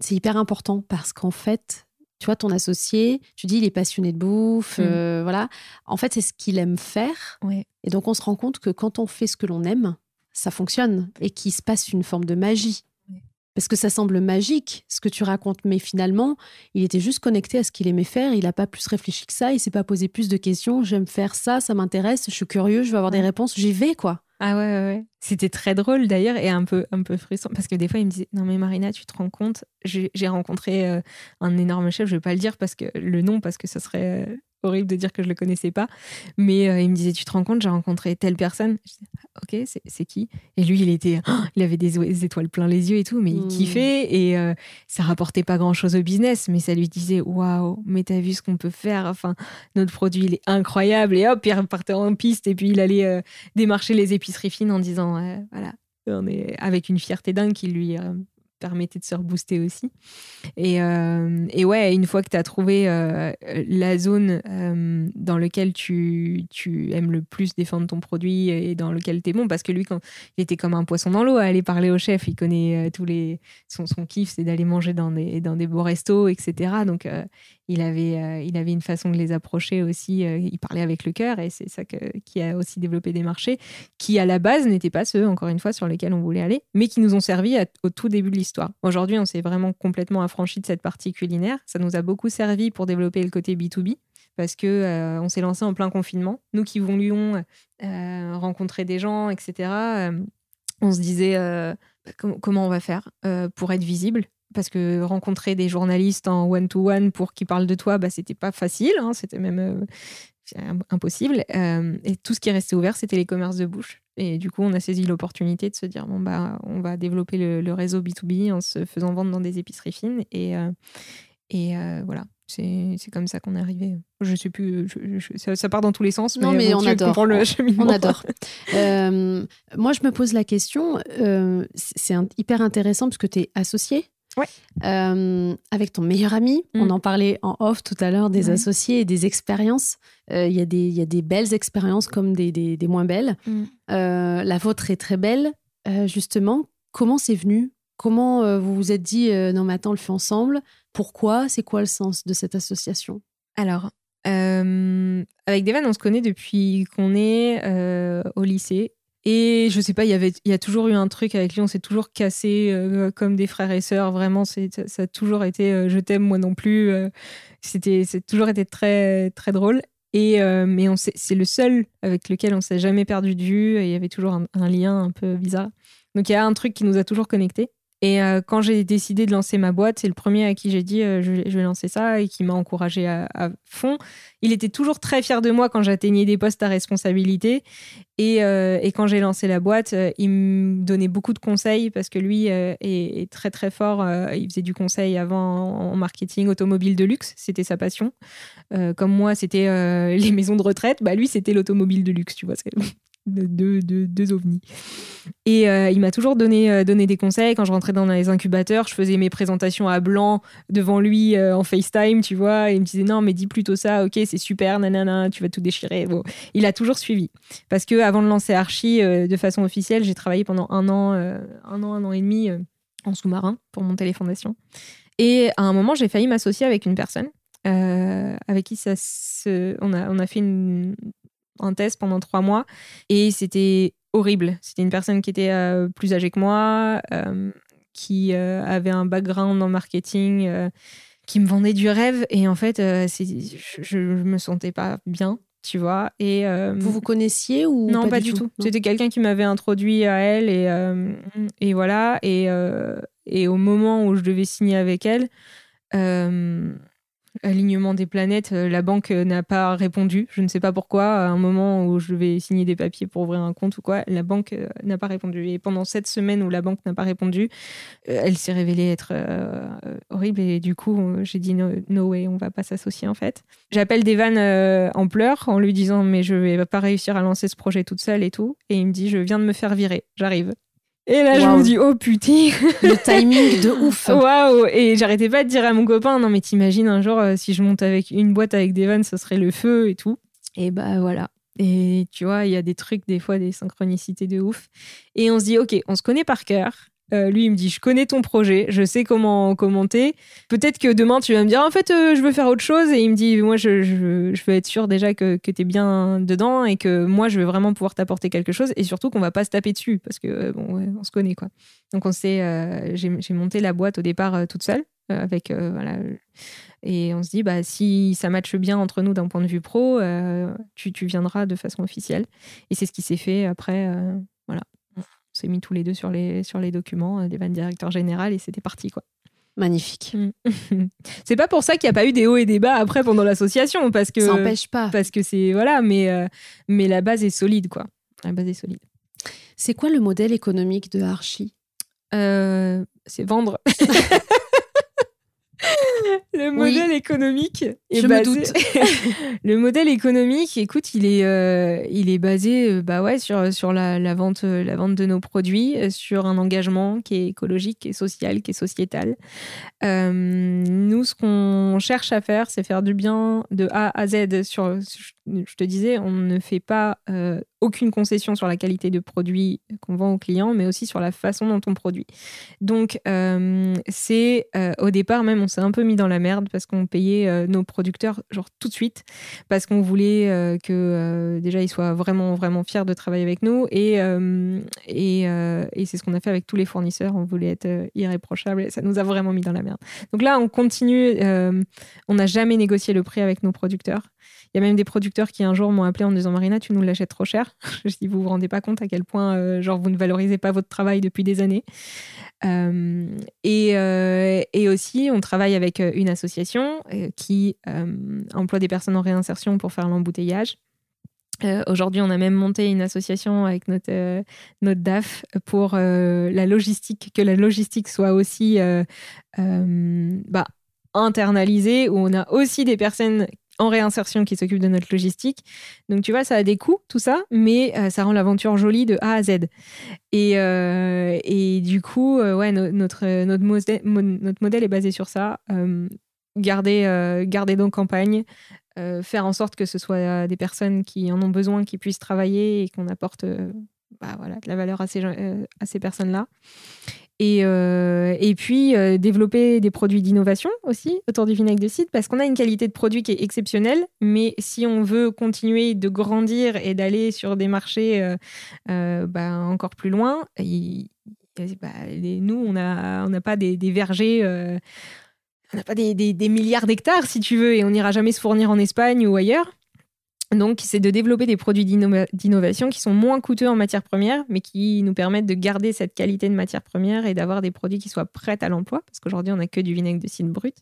c'est hyper important parce qu'en fait, tu vois, ton associé, tu dis, il est passionné de bouffe, mm. voilà. En fait, c'est ce qu'il aime faire. Et donc, on se rend compte que quand on fait ce que l'on aime, ça fonctionne et qu'il se passe une forme de magie parce que ça semble magique ce que tu racontes, mais finalement, il était juste connecté à ce qu'il aimait faire. Il n'a pas plus réfléchi que ça. Il s'est pas posé plus de questions. J'aime faire ça, ça m'intéresse. Je suis curieux, je veux avoir des réponses. J'y vais, quoi. Ah ouais, ouais, ouais. C'était très drôle d'ailleurs et un peu, un peu frustrant parce que des fois il me disait non mais Marina tu te rends compte? J'ai rencontré euh, un énorme chef je vais pas le dire parce que le nom parce que ça serait euh, horrible de dire que je le connaissais pas. Mais euh, il me disait, tu te rends compte, j'ai rencontré telle personne. Je disais, ah, ok, c'est qui? Et lui, il était, il avait des étoiles plein les yeux et tout, mais il mmh. kiffait et euh, ça rapportait pas grand chose au business, mais ça lui disait, waouh, mais t'as vu ce qu'on peut faire? Enfin, notre produit, il est incroyable. Et hop, il repartait en piste et puis il allait euh, démarcher les épiceries fines en disant, voilà, on est avec une fierté dingue qui lui permettait de se rebooster aussi. Et, euh, et ouais, une fois que tu as trouvé euh, la zone euh, dans laquelle tu, tu, aimes le plus défendre ton produit et dans lequel tu es bon, parce que lui, quand il était comme un poisson dans l'eau à aller parler au chef, il connaît tous les. Son, son kiff, c'est d'aller manger dans des, dans des beaux restos, etc. Donc, il avait, euh, il avait une façon de les approcher aussi. Euh, il parlait avec le cœur et c'est ça qui a aussi développé des marchés qui, à la base, n'étaient pas ceux, encore une fois, sur lesquels on voulait aller, mais qui nous ont servi au tout début de l'histoire. Aujourd'hui, on s'est vraiment complètement affranchi de cette partie culinaire. Ça nous a beaucoup servi pour développer le côté B2B parce que euh, on s'est lancé en plein confinement. Nous qui voulions rencontrer des gens, etc., on se disait comment on va faire pour être visible? Parce que rencontrer des journalistes en one-to-one pour qu'ils parlent de toi, bah, c'était pas facile. Hein, c'était même. Euh, impossible. et tout ce qui restait ouvert, c'était les commerces de bouche. Et du coup, on a saisi l'opportunité de se dire bon, bah, on va développer le, réseau B2B en se faisant vendre dans des épiceries fines. Et, et voilà, c'est comme ça qu'on est arrivé. Je sais plus, ça, part dans tous les sens. Non, mais, on, adore. Le on, adore. Euh, moi, je me pose la question, euh, c'est hyper intéressant parce que tu es associé. Ouais. Euh, avec ton meilleur ami, on mm. en parlait en off tout à l'heure des associés et des expériences. Il y, y, a des belles expériences comme des, des, moins belles. Mm. la vôtre est très belle. justement, comment c'est venu? Comment vous vous êtes dit, non mais attends, on le fait ensemble? Pourquoi? C'est quoi le sens de cette association? Alors, euh, avec Devan, on se connaît depuis qu'on est euh, au lycée. Et je sais pas, il y avait, il y a toujours eu un truc avec lui, on s'est toujours cassé euh, comme des frères et sœurs. Vraiment, c'est, ça a toujours été je t'aime, moi non plus. c'était, c'est toujours été très, très drôle. Et mais on c'est le seul avec lequel on s'est jamais perdu de vue. Et il y avait toujours un, un, lien un peu bizarre. Donc il y a un truc qui nous a toujours connectés. Et euh, quand j'ai décidé de lancer ma boîte, c'est le premier à qui j'ai dit euh, je, vais lancer ça et qui m'a encouragé à, fond. Il était toujours très fier de moi quand j'atteignais des postes à responsabilité. Et, euh, quand j'ai lancé la boîte, il me donnait beaucoup de conseils parce que lui est, très très fort. il faisait du conseil avant en marketing automobile de luxe, c'était sa passion. comme moi, c'était les maisons de retraite. Bah lui, c'était l'automobile de luxe, tu vois deux, deux, deux ovnis. Et euh, il m'a toujours donné, euh, donné des conseils. Quand je rentrais dans les incubateurs, je faisais mes présentations à blanc devant lui euh, en FaceTime, tu vois. Et il me disait non, mais dis plutôt ça, ok, c'est super, nanana, tu vas tout déchirer. Bon, il a toujours suivi. Parce que avant de lancer Archie de façon officielle, j'ai travaillé pendant un an, un an, un an et demi en sous-marin pour monter les fondations. Et à un moment, j'ai failli m'associer avec une personne. avec qui ça se... on, a, on a fait une, un test pendant trois mois. Et c'était horrible. C'était une personne qui était euh, plus âgée que moi, euh, qui euh, avait un background en marketing, qui me vendait du rêve. Et en fait, je, ne me sentais pas bien. Tu vois, et vous vous connaissiez ou non pas, du tout, C'était quelqu'un qui m'avait introduit à elle et, et voilà. Et, et au moment où je devais signer avec elle, alignement des planètes, euh, la banque euh, n'a pas répondu. Je ne sais pas pourquoi. À un moment où je vais signer des papiers pour ouvrir un compte ou quoi, la banque euh, n'a pas répondu. Et pendant cette semaine où la banque n'a pas répondu, elle s'est révélée être horrible. Et du coup, j'ai dit no, way, on va pas s'associer en fait. J'appelle Devan en pleurs en lui disant mais je vais pas réussir à lancer ce projet toute seule et tout. Et il me dit je viens de me faire virer, j'arrive. Et là, je me dis, oh putain Le timing de ouf Waouh Et j'arrêtais pas de dire à mon copain, non mais t'imagines un jour, euh, si je monte avec une boîte avec des vannes, ce serait le feu et tout. Et bah voilà. Et tu vois, il y a des trucs, des fois, des synchronicités de ouf. Et on se dit, ok, on se connaît par cœur. Euh, lui, il me dit, je connais ton projet, je sais comment commenter. Peut-être que demain, tu vas me dire, en fait, euh, je veux faire autre chose. Et il me dit, moi, je, veux être sûr déjà que, tu es bien dedans et que moi, je vais vraiment pouvoir t'apporter quelque chose. Et surtout qu'on va pas se taper dessus parce que, bon, on se connaît, quoi. Donc, on euh, j'ai monté la boîte au départ toute seule. avec voilà et on se dit bah si ça matche bien entre nous d'un point de vue pro tu, viendras de façon officielle et c'est ce qui s'est fait après s'est mis tous les deux sur les, sur les documents euh, des vannes directeur général et c'était parti quoi. Magnifique. Mm. c'est pas pour ça qu'il n'y a pas eu des hauts et des bas après pendant l'association parce que ça n'empêche pas. Parce que c'est voilà, mais euh, mais la base est solide quoi. La base est solide. C'est quoi le modèle économique de Archie? Euh, C'est vendre. le modèle économique est je basé... doute. le modèle économique, écoute, il est, euh, il est basé euh, bah ouais, sur, sur la, la, vente, euh, la vente de nos produits, sur un engagement qui est écologique, qui est social, qui est sociétal. nous, ce qu'on cherche à faire, c'est faire du bien de A à Z. Sur, je te disais, on ne fait pas aucune concession sur la qualité de produit qu'on vend aux clients, mais aussi sur la façon dont on produit. Donc, euh, c'est euh, au départ même, on s'est un peu mis dans la merde parce qu'on payait euh, nos producteurs genre tout de suite parce qu'on voulait que déjà ils soient vraiment vraiment fiers de travailler avec nous et et, et c'est ce qu'on a fait avec tous les fournisseurs. On voulait être irréprochable et ça nous a vraiment mis dans la merde. Donc là, on continue. on n'a jamais négocié le prix avec nos producteurs. Il y a même des producteurs qui un jour m'ont appelé en disant Marina, tu nous l'achètes trop cher. je dis, vous vous rendez pas compte à quel point, euh, genre, vous ne valorisez pas votre travail depuis des années. et, et, aussi, on travaille avec une association qui emploie des personnes en réinsertion pour faire l'embouteillage. Aujourd'hui, on a même monté une association avec notre, notre DAF pour la logistique, que la logistique soit aussi bah, internalisée, où on a aussi des personnes en réinsertion qui s'occupe de notre logistique. Donc tu vois, ça a des coûts, tout ça, mais euh, ça rend l'aventure jolie de A à Z. Et, euh, et du coup, euh, ouais, notre, notre, modèle, est basé sur ça. garder, garder nos campagnes, faire en sorte que ce soit des personnes qui en ont besoin, qui puissent travailler et qu'on apporte bah, voilà, de la valeur à ces, à ces personnes-là. Et, euh, et puis euh, développer des produits d'innovation aussi autour du vinaigre de cidre parce qu'on a une qualité de produit qui est exceptionnelle, mais si on veut continuer de grandir et d'aller sur des marchés euh, bah, encore plus loin, bah, nous, on n'a on pas des, vergers on n'a pas des milliards d'hectares, si tu veux, et on n'ira jamais se fournir en Espagne ou ailleurs. Donc, c'est de développer des produits d'innovation qui sont moins coûteux en matière première, mais qui nous permettent de garder cette qualité de matière première et d'avoir des produits qui soient prêts à l'emploi, parce qu'aujourd'hui, on n'a que du vinaigre de cidre brut.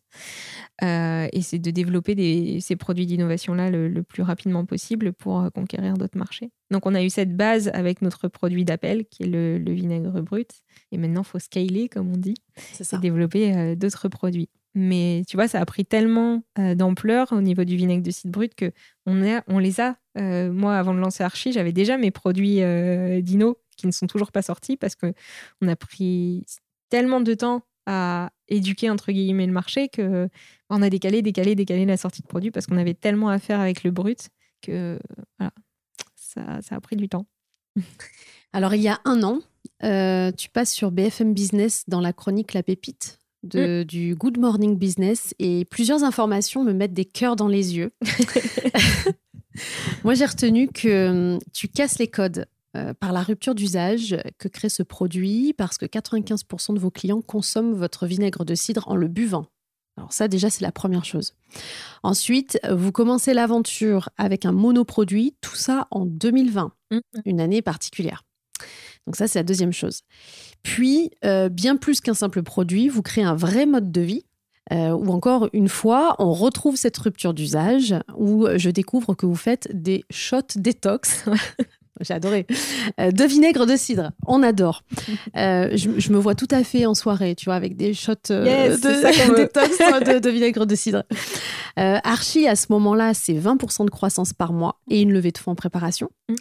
Euh, et c'est de développer ces produits d'innovation-là le, plus rapidement possible pour euh, conquérir d'autres marchés. Donc, on a eu cette base avec notre produit d'appel, qui est le, vinaigre brut. Et maintenant, il faut scaler, comme on dit, et développer euh, d'autres produits. Mais tu vois, ça a pris tellement euh, d'ampleur au niveau du vinaigre de cidre brut que on, les a. Euh, moi, avant de lancer Archie, j'avais déjà mes produits euh, Dino qui ne sont toujours pas sortis parce que on a pris tellement de temps à éduquer entre guillemets le marché que on a décalé, décalé, décalé la sortie de produits parce qu'on avait tellement à faire avec le brut que ça, ça a pris du temps. Alors, il y a un an, tu passes sur BFM Business dans la chronique La Pépite de, mm. du Good Morning Business et plusieurs informations me mettent des cœurs dans les yeux. Moi, j'ai retenu que hum, tu casses les codes euh, par la rupture d'usage que crée ce produit parce que 95% de vos clients consomment votre vinaigre de cidre en le buvant. Alors ça déjà c'est la première chose. Ensuite, vous commencez l'aventure avec un monoproduit, tout ça en 2020, mm. une année particulière. Donc ça c'est la deuxième chose. Puis, euh, bien plus qu'un simple produit, vous créez un vrai mode de vie. Euh, ou encore une fois, on retrouve cette rupture d'usage où je découvre que vous faites des shots détox. J'ai adoré. Euh, de vinaigre de cidre. On adore. je, me vois tout à fait en soirée, tu vois, avec des shots de, détox de, vinaigre de cidre. Archie, à ce moment-là, c'est 20% de croissance par mois et une levée de fonds en préparation. Mm.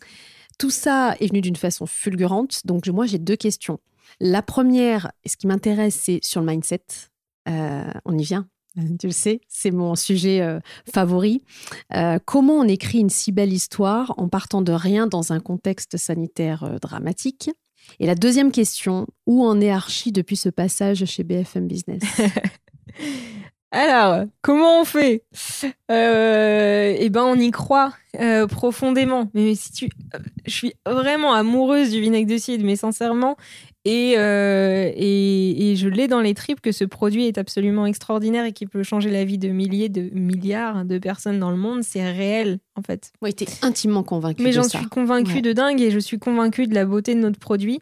Tout ça est venu d'une façon fulgurante. Donc, moi, j'ai deux questions. La première, ce qui m'intéresse, c'est sur le mindset. Euh, on y vient, tu le sais, c'est mon sujet euh, favori. Euh, comment on écrit une si belle histoire en partant de rien dans un contexte sanitaire dramatique? Et la deuxième question, où en est Archie depuis ce passage chez BFM Business? Alors, comment on fait? Eh ben, on y croit profondément. Mais, si tu, je suis vraiment amoureuse du vinaigre de cidre, mais sincèrement, euh, et, et, je l'ai dans les tripes que ce produit est absolument extraordinaire et qui peut changer la vie de milliers, de milliards de personnes dans le monde. C'est réel, en fait. Oui, tu es intimement convaincu. Mais j'en suis convaincue de dingue et je suis convaincue de la beauté de notre produit.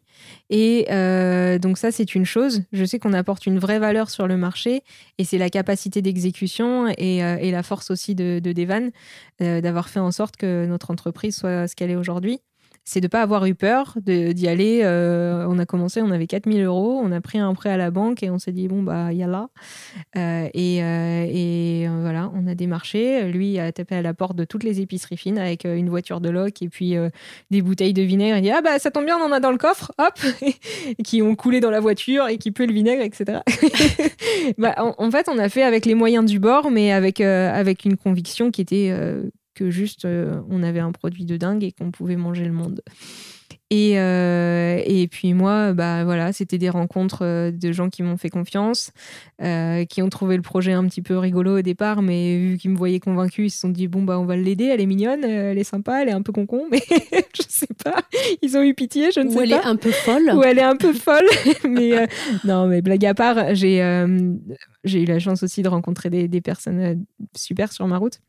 Et euh, donc, ça, c'est une chose. Je sais qu'on apporte une vraie valeur sur le marché et c'est la capacité d'exécution et, euh, et, la force aussi de, de Devan d'avoir fait en sorte que notre entreprise soit ce qu'elle est aujourd'hui c'est de ne pas avoir eu peur d'y aller. Euh, on a commencé, on avait 4000 euros, on a pris un prêt à la banque et on s'est dit, bon, bah, yalla. Euh, et, euh, et euh, voilà, on a démarché. Lui a tapé à la porte de toutes les épiceries fines avec une voiture de loc et puis des bouteilles de vinaigre. Il dit, ah, bah, ça tombe bien, on en a dans le coffre, hop, qui ont coulé dans la voiture et qui puent le vinaigre, etc. bah, en, en, fait, on a fait avec les moyens du bord, mais avec, avec une conviction qui était que juste euh, on avait un produit de dingue et qu'on pouvait manger le monde. Et, euh, et puis moi, bah voilà, c'était des rencontres euh, de gens qui m'ont fait confiance, qui ont trouvé le projet un petit peu rigolo au départ, mais vu qu'ils me voyaient convaincu, ils se sont dit bon bah on va l'aider, elle est mignonne, elle est sympa, elle est un peu concon, mais je sais pas, ils ont eu pitié, je ne sais pas. Ou elle est un peu folle. Ou elle est un peu folle, mais non, mais blague à part, j'ai j'ai eu la chance aussi de rencontrer des, des personnes super sur ma route.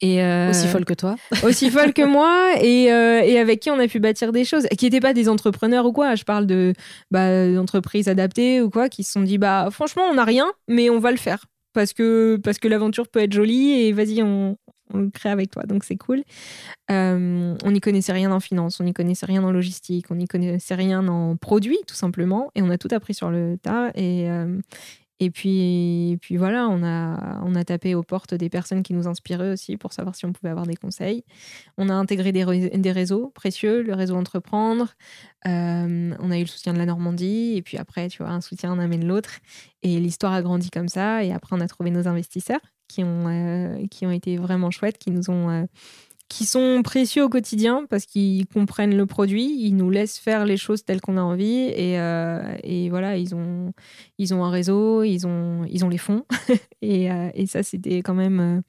Et aussi folle que toi. aussi folle que moi et, et, avec qui on a pu bâtir des choses qui n'étaient pas des entrepreneurs ou quoi. Je parle de bah, d'entreprises adaptées ou quoi qui se sont dit bah franchement on n'a rien mais on va le faire parce que parce que l'aventure peut être jolie et vas-y on, on le crée avec toi, donc c'est cool. Euh, on n'y connaissait rien en finance, on n'y connaissait rien en logistique, on n'y connaissait rien en produits, tout simplement, et on a tout appris sur le tas. Et, euh, et puis, puis voilà, on a, on a tapé aux portes des personnes qui nous inspiraient aussi pour savoir si on pouvait avoir des conseils. On a intégré des, des réseaux précieux, le réseau Entreprendre. Euh, on a eu le soutien de la Normandie. Et puis après, tu vois, un soutien en amène l'autre. Et l'histoire a grandi comme ça. Et après, on a trouvé nos investisseurs qui ont, euh, qui ont été vraiment chouettes, qui nous ont euh, qui sont précieux au quotidien parce qu'ils comprennent le produit, ils nous laissent faire les choses telles qu'on a envie et, euh, voilà, ils ont, ils ont un réseau, ils ont, ils ont les fonds et, et, ça c'était quand même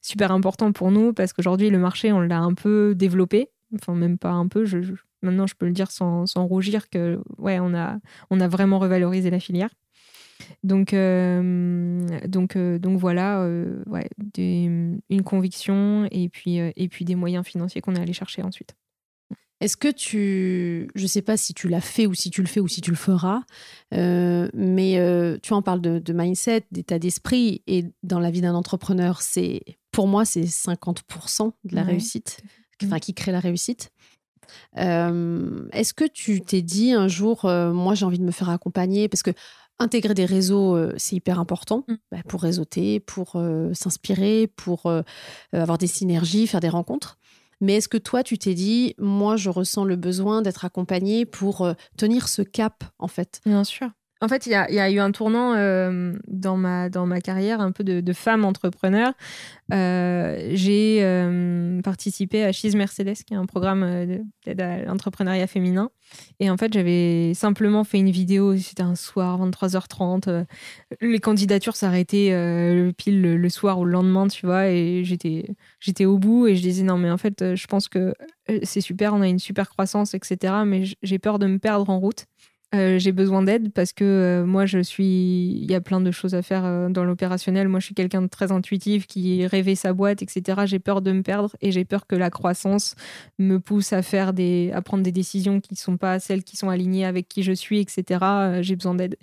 super important pour nous parce qu'aujourd'hui le marché on l'a un peu développé, enfin même pas un peu, je, maintenant je peux le dire sans, sans, rougir que ouais on a, on a vraiment revalorisé la filière. Donc, euh, donc, euh, donc voilà, euh, ouais, une conviction et puis, et puis des moyens financiers qu'on est allé chercher ensuite. Est-ce que tu, je ne sais pas si tu l'as fait ou si tu le fais ou si tu le feras, mais tu en parles de, mindset, d'état d'esprit, et dans la vie d'un entrepreneur, c'est, pour moi, c'est 50% de la réussite, enfin, qui crée la réussite. Est-ce que tu t'es dit un jour, moi j'ai envie de me faire accompagner? Parce que Intégrer des réseaux, euh, c'est hyper important mmh. bah, pour réseauter, pour euh, s'inspirer, pour euh, avoir des synergies, faire des rencontres. Mais est-ce que toi, tu t'es dit, moi, je ressens le besoin d'être accompagnée pour tenir ce cap, en fait? Bien sûr. En fait, il y, a, eu un tournant euh, dans, ma, carrière, un peu de, femme entrepreneur. Euh, j'ai euh, participé à She's Mercedes, qui est un programme d'aide à féminin. Et en fait, j'avais simplement fait une vidéo, c'était un soir, 23h30. les candidatures s'arrêtaient pile le, soir ou le lendemain, tu vois, et j'étais au bout et je disais non, mais en fait, je pense que c'est super, on a une super croissance, etc. Mais j'ai peur de me perdre en route. Euh, j'ai besoin d'aide parce que euh, moi, je suis. Il y a plein de choses à faire euh, dans l'opérationnel. Moi, je suis quelqu'un de très intuitif qui rêvait sa boîte, etc. J'ai peur de me perdre et j'ai peur que la croissance me pousse à faire des, à prendre des décisions qui ne sont pas celles qui sont alignées avec qui je suis, etc. j'ai besoin d'aide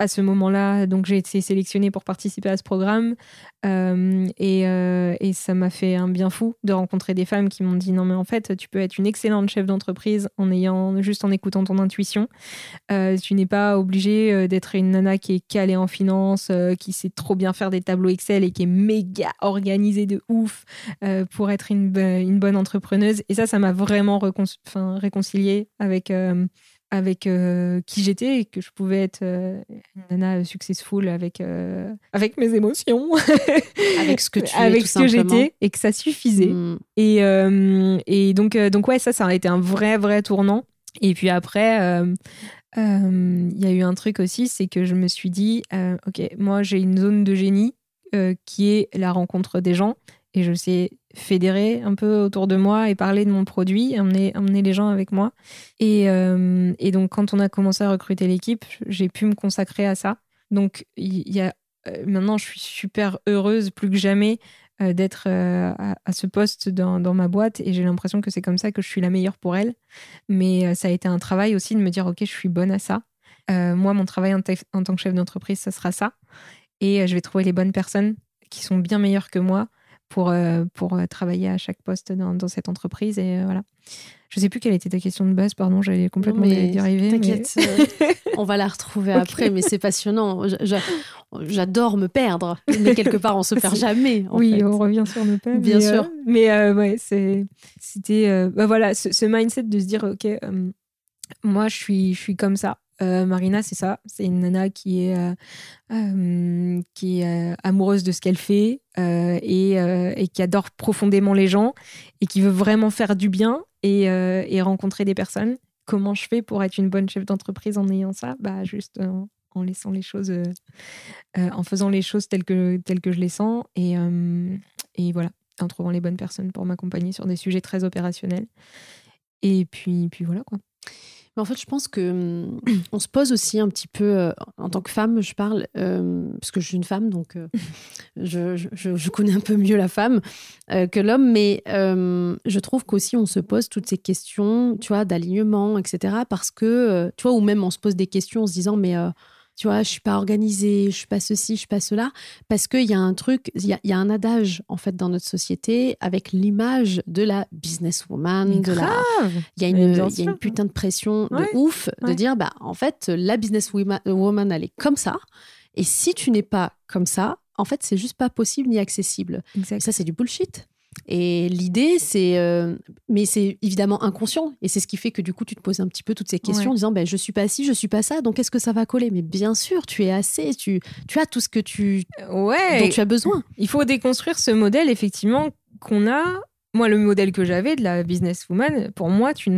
à ce moment-là, donc j'ai été sélectionnée pour participer à ce programme euh, et, euh, et, ça m'a fait un bien fou de rencontrer des femmes qui m'ont dit non mais en fait tu peux être une excellente chef d'entreprise en ayant juste en écoutant ton intuition. Euh, tu n'es pas obligé d'être une nana qui est calée en finance, qui sait trop bien faire des tableaux Excel et qui est méga organisée de ouf pour être une, une, bonne entrepreneuse. Et ça, ça m'a vraiment réconciliée avec avec euh, qui j'étais et que je pouvais être euh, une nana successful avec, euh, avec mes émotions. avec ce que tu Avec ce que j'étais et que ça suffisait. Hmm. Et, et donc, donc, ouais, ça, ça a été un vrai, vrai tournant. Et puis après, il y a eu un truc aussi, c'est que je me suis dit, OK, moi, j'ai une zone de génie qui est la rencontre des gens et je sais fédérer un peu autour de moi et parler de mon produit, emmener, les gens avec moi. Et, euh, et donc, quand on a commencé à recruter l'équipe, j'ai pu me consacrer à ça. Donc, y a, euh, maintenant, je suis super heureuse, plus que jamais, euh, d'être à, ce poste dans, dans ma boîte et j'ai l'impression que c'est comme ça que je suis la meilleure pour elle. Mais ça a été un travail aussi de me dire, OK, je suis bonne à ça. moi, mon travail en, en tant que chef d'entreprise, ça sera ça. Et je vais trouver les bonnes personnes qui sont bien meilleures que moi pour, euh, pour euh, travailler à chaque poste dans, dans cette entreprise. Et euh, voilà. Je sais plus quelle était ta question de base, pardon, j'avais complètement dérivé. T'inquiète, on va la retrouver après, mais c'est passionnant. J'adore me perdre, mais quelque part, on se perd jamais. oui, on revient sur nos pas. Bien sûr. mais ouais, c'était. bah voilà, ce, ce, mindset de se dire, OK, moi, je suis, je suis comme ça. Euh, Marina, c'est ça. C'est une nana qui est, euh, euh, amoureuse de ce qu'elle fait et, qui adore profondément les gens et qui veut vraiment faire du bien et, rencontrer des personnes. Comment je fais pour être une bonne chef d'entreprise en ayant ça? Bah juste en laissant les choses, en faisant les choses telles que, telles que je les sens et, et voilà, en trouvant les bonnes personnes pour m'accompagner sur des sujets très opérationnels. Et puis, puis voilà quoi. En fait, je pense que hum, on se pose aussi un petit peu, euh, en tant que femme, je parle, euh, parce que je suis une femme, donc euh, je, je- je connais un peu mieux la femme que l'homme, mais je trouve qu'aussi on se pose toutes ces questions, tu vois, d'alignement, etc. Parce que, tu vois, ou même on se pose des questions en se disant, mais tu vois, je suis pas organisée, je suis pas ceci, je suis pas cela, parce qu'il y a un truc, il y a, il y a un adage en fait dans notre société avec l'image de la businesswoman, de la il y a une, y a une putain de pression Ouais, de ouf de ouais. dire bah en fait la business woman, woman, elle est comme ça. Et si tu n'es pas comme ça en fait c'est juste pas possible ni accessible. Exact. ça c'est du bullshit et l'idée c'est euh, mais c'est évidemment inconscient et c'est ce qui fait que du coup tu te poses un petit peu toutes ces questions Ouais. en disant ben je suis pas ci je suis pas ça donc est-ce que ça va coller? Mais bien sûr tu es assez tu tu as tout ce que tu Ouais. dont tu as besoin Il faut déconstruire ce modèle, effectivement, qu'on a. Moi, le modèle que j'avais de la businesswoman, pour moi, tu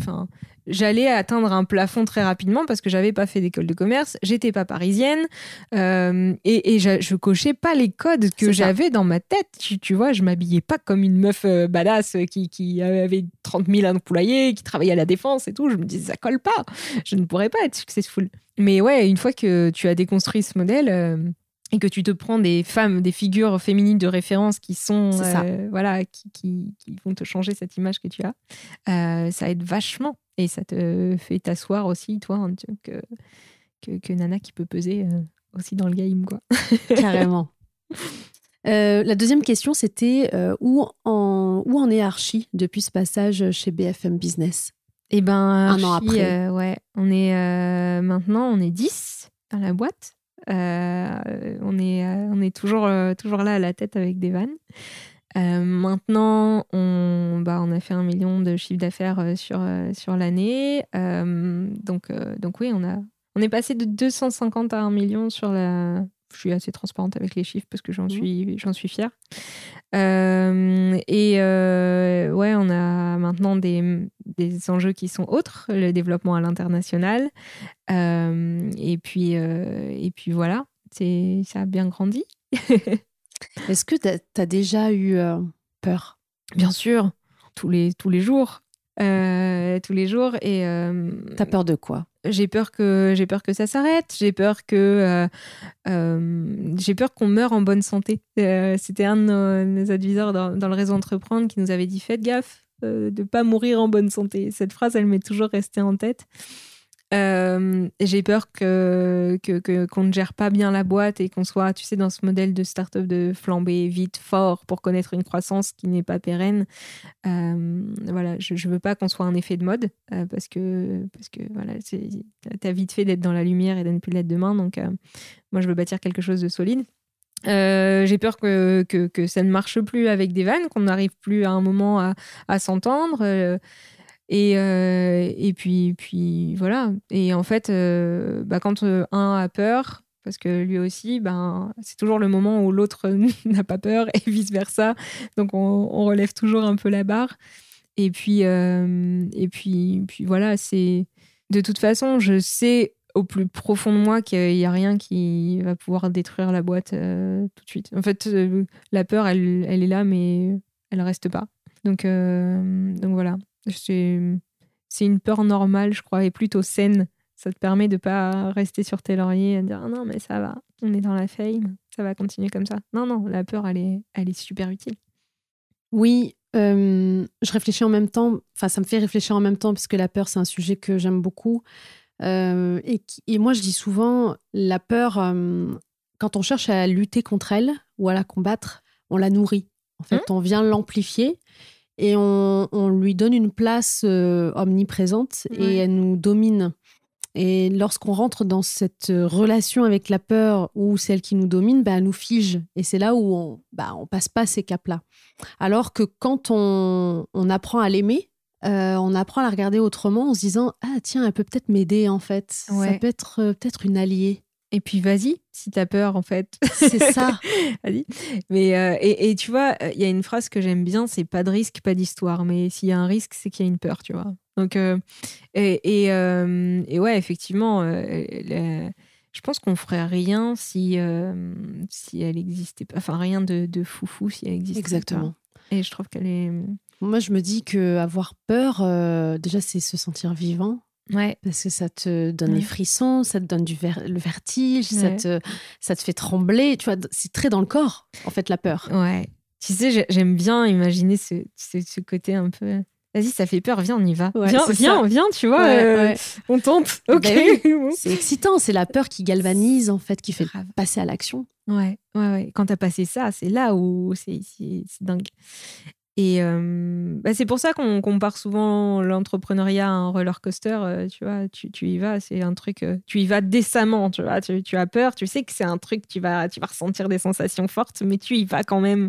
enfin, j'allais atteindre un plafond très rapidement parce que j'avais pas fait d'école de commerce, j'étais pas parisienne euh, et, je cochais pas les codes que j'avais dans ma tête. Tu, tu vois, je m'habillais pas comme une meuf euh, badass qui, qui avait 30 000 employés, qui travaillait à la défense et tout. Je me disais, ça colle pas. Je ne pourrais pas être successful. Mais ouais, une fois que tu as déconstruit ce modèle. Et que tu te prends des femmes, des figures féminines de référence qui sont, euh, voilà, qui, qui, qui vont te changer cette image que tu as, euh, ça aide vachement et ça te fait t'asseoir aussi, toi, en tant que, que, que nana qui peut peser euh, aussi dans le game, quoi. Carrément. Euh, la deuxième question, c'était où, en, où en est Archie depuis ce passage chez BFM Business? Et ben, Un an après. ouais, on est maintenant, on est 10 dans la boîte. Euh, on, est, euh, on est toujours, euh, toujours là à la tête avec des vannes. Maintenant, on, bah, on a fait un million de chiffre d'affaires sur, sur l'année. Donc, donc oui, on, a, on est passé de 250 à 1 million sur la... Je suis assez transparente avec les chiffres parce que j'en Mhm. suis, j'en suis fière. Euh, et euh, ouais, on a maintenant des, des enjeux qui sont autres, le développement à l'international. Euh, et, puis, et puis voilà, c'est, ça a bien grandi. Est-ce que tu as, déjà eu peur? Bien sûr, tous les, tous les jours. Tous les jours. Et T'as peur de quoi? J'ai peur que j'ai peur que ça s'arrête. J'ai peur que euh, euh, j'ai peur qu'on meure en bonne santé. Euh, C'était un de nos, nos dans, le réseau entreprendre qui nous avait dit faites gaffe euh, de pas mourir en bonne santé. Cette phrase, elle m'est toujours restée en tête. Euh, j'ai peur que que- qu'on ne gère pas bien la boîte et qu'on soit, tu sais, dans ce modèle de start-up de flamber vite, fort pour connaître une croissance qui n'est pas pérenne. Euh, voilà, je, je veux pas qu'on soit un effet de mode euh, parce que parce que voilà, c'est t'as vite fait d'être dans la lumière et de ne plus l'être demain. Donc moi, je veux bâtir quelque chose de solide. J'ai peur que, que, que ça ne marche plus avec des vannes, qu'on n'arrive plus à un moment à, à s'entendre. Et, euh, et puis, puis voilà. Et en fait, euh, bah, quand euh, un a peur, parce que lui aussi, ben, c'est toujours le moment où l'autre n'a pas peur et vice-versa. Donc on, relève toujours un peu la barre. Et puis, et puis, puis voilà, c'est. De toute façon, je sais au plus profond de moi qu'il n'y a rien qui va pouvoir détruire la boîte tout de suite. En fait, la peur, elle, elle est là, mais elle reste pas. Donc, donc voilà. C'est une peur normale, je crois, et plutôt saine. Ça te permet de pas rester sur tes lauriers et de dire Ah non, mais ça va, on est dans la fame, ça va continuer comme ça. Non, non, la peur, elle est, elle est super utile. Oui, euh, je réfléchis en même temps, enfin ça me fait réfléchir en même temps puisque la peur c'est un sujet que j'aime beaucoup. Euh, et, et moi je dis souvent, la peur, euh, quand on cherche à lutter contre elle ou à la combattre, on la nourrit. En fait, on vient l'amplifier et on, on lui donne une place euh, omniprésente et Ouais. elle nous domine. Et lorsqu'on rentre dans cette relation avec la peur ou celle qui nous domine, bah, elle nous fige. Et c'est là où on bah, on passe pas ces caps-là. Alors que quand on, on apprend à l'aimer, euh, on apprend à la regarder autrement en se disant Ah, tiens, elle peut peut-être m'aider en fait. Ça Ouais. peut être euh, peut-être une alliée. Et puis vas-y, si t'as peur, en fait. C'est ça. Vas-y. Mais euh, et, et tu vois, il y a une phrase que j'aime bien, c'est pas de risque, pas d'histoire. Mais s'il y a un risque, c'est qu'il y a une peur, tu vois. Donc euh, et, et, euh, et ouais, effectivement, euh, la- je pense qu'on ferait rien si euh, si elle existait pas. Enfin, rien de, de foufou si elle existait Exactement. pas. Et je trouve qu'elle est Moi, je me dis que avoir peur, euh, déjà, c'est se sentir vivant. Ouais. Parce que ça te donne Ouais. les frissons, ça te donne du ver- le vertige, ça, te, ça te fait trembler. Tu vois, c'est très dans le corps, en fait, la peur. Ouais. Tu sais, j'ai- j'aime bien imaginer ce, ce, ce côté un peu. Vas-y, ça fait peur, viens, on y va. Ouais, viens, viens, viens, tu vois, euh, on tente. Ok. Ben C'est excitant, c'est la peur qui galvanise, en fait, qui fait passer à l'action. Ouais, ouais, ouais. Quand t'as passé ça, c'est là où c'est dingue. Et euh, bah, c'est pour ça qu'on compare souvent l'entrepreneuriat à un roller coaster. euh, tu vois, tu, tu y vas, c'est un truc, euh, tu y vas décemment. Tu vois, tu, tu as peur, tu sais que c'est un truc, tu vas, tu vas ressentir des sensations fortes, mais tu y vas quand même.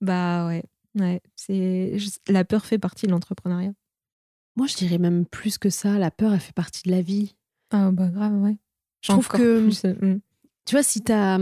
Bah ouais, ouais. C'est la peur fait partie de l'entrepreneuriat. Moi, je dirais même plus que ça, la peur, elle fait partie de la vie. Ah bah grave, ouais. Je trouve que, plus, euh, mm. tu vois, si t'as.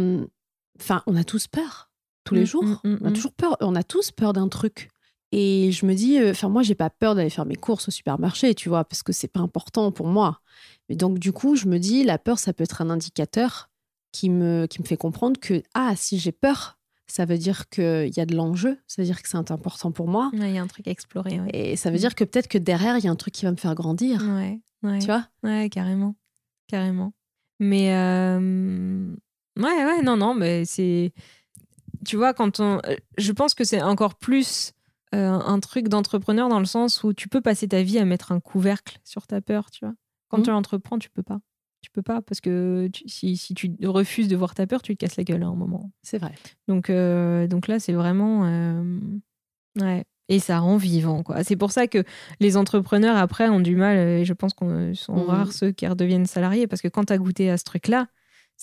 Enfin, on a tous peur, tous les Mm, jours. mm, On a toujours peur, on a tous peur d'un truc. Et je me dis, euh, enfin, moi, j'ai pas peur d'aller faire mes courses au supermarché, tu vois, parce que c'est pas important pour moi. Mais donc, du coup, je me dis, la peur, ça peut être un indicateur qui me, qui me fait comprendre que, ah, si j'ai peur, ça veut dire qu'il y a de l'enjeu, ça veut dire que c'est important pour moi. Ouais, Il y a un truc à explorer. Ouais, Et ça veut dire que peut-être que derrière, il y a un truc qui va me faire grandir. ouais, ouais. Tu vois? Ouais, carrément. Carrément. Mais euh, ouais, ouais, non, non, mais c'est. Tu vois, quand on. euh, Je pense que c'est encore plus euh, un truc d'entrepreneur dans le sens où tu peux passer ta vie à mettre un couvercle sur ta peur, tu vois. Quand Mhm. tu entreprends, tu peux pas. Tu peux pas parce que tu- si, si tu refuses de voir ta peur, tu te casses la gueule à un moment. C'est vrai. Donc, euh, donc là, c'est vraiment. euh, ouais. Et ça rend vivant, quoi. C'est pour ça que les entrepreneurs, après, ont du mal. Et je pense qu'on sont Mhm. rares ceux qui redeviennent salariés. Parce que quand tu as goûté à ce truc-là,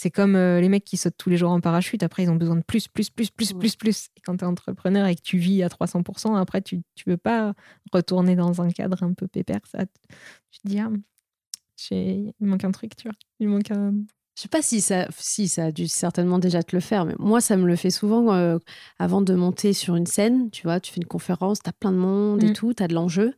c'est comme euh, les mecs qui sautent tous les jours en parachute. Après, ils ont besoin de plus, plus, plus, plus, plus, plus. Et quand tu es entrepreneur et que tu vis à 300%, après, tu ne veux pas retourner dans un cadre un peu pépère. Ça, tu te dis, ah, il manque un truc, tu vois. Il manque un. Je sais pas si ça, si ça a dû certainement déjà te le faire, mais moi, ça me le fait souvent euh, avant de monter sur une scène. Tu vois, tu fais une conférence, tu as plein de monde et Mm. tout, tu as de l'enjeu.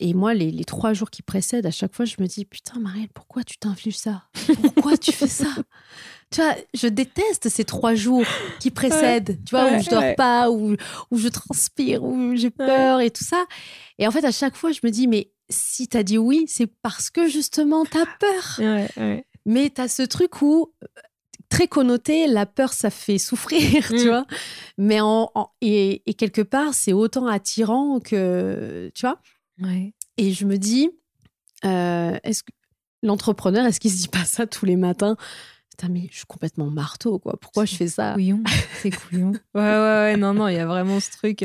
Et moi, les, les trois jours qui précèdent, à chaque fois, je me dis Putain, Marielle, pourquoi tu t'infliges ça? Pourquoi tu fais ça? Tu vois, je déteste ces trois jours qui précèdent, tu vois, Ouais, où je dors ouais. pas, où, où je transpire, où j'ai peur et tout ça. Et en fait, à chaque fois, je me dis Mais si tu as dit oui, c'est parce que justement, tu as peur. Ouais, ouais. Mais tu as ce truc où, euh, très connoté, la peur, ça fait souffrir, Mm. tu vois. Mais en, en- et, et quelque part, c'est autant attirant que, tu vois. Et je me dis, euh, est-ce que l'entrepreneur, est-ce qu'il se dit pas ça tous les matins? Putain, mais je suis complètement marteau, quoi. Pourquoi je fais ça? couillon. C'est couillon. Ouais, ouais, ouais. Non, non, il y a vraiment ce truc.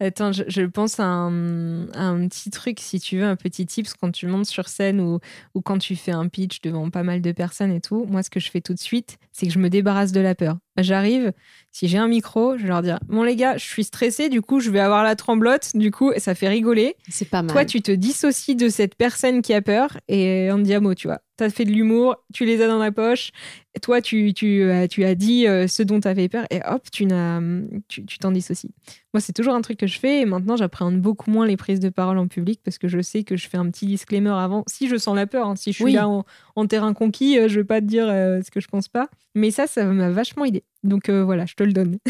Attends, je, je pense à un, à un petit truc, si tu veux, un petit tips quand tu montes sur scène ou, ou quand tu fais un pitch devant pas mal de personnes et tout. Moi, ce que je fais tout de suite, c'est que je me débarrasse de la peur. J'arrive, si j'ai un micro, je vais leur dire Bon, les gars, je suis stressée, du coup, je vais avoir la tremblote, du coup, et ça fait rigoler. C'est pas mal. Toi, tu te dissocies de cette personne qui a peur et on te dit un mot, tu. T'as fait de l'humour, tu les as dans la poche. Et toi, tu, tu, euh, tu as dit euh, ce dont tu avais peur et hop, tu n'as, tu tu t'en dissocies. Moi, c'est toujours un truc que je fais et maintenant, j'appréhende beaucoup moins les prises de parole en public parce que je sais que je fais un petit disclaimer avant. Si je sens la peur, hein, si je suis Oui. là en, en terrain conquis, euh, je vais pas te dire euh, ce que je pense pas. Mais ça, ça m'a vachement aidé. Donc euh, voilà, je te le donne.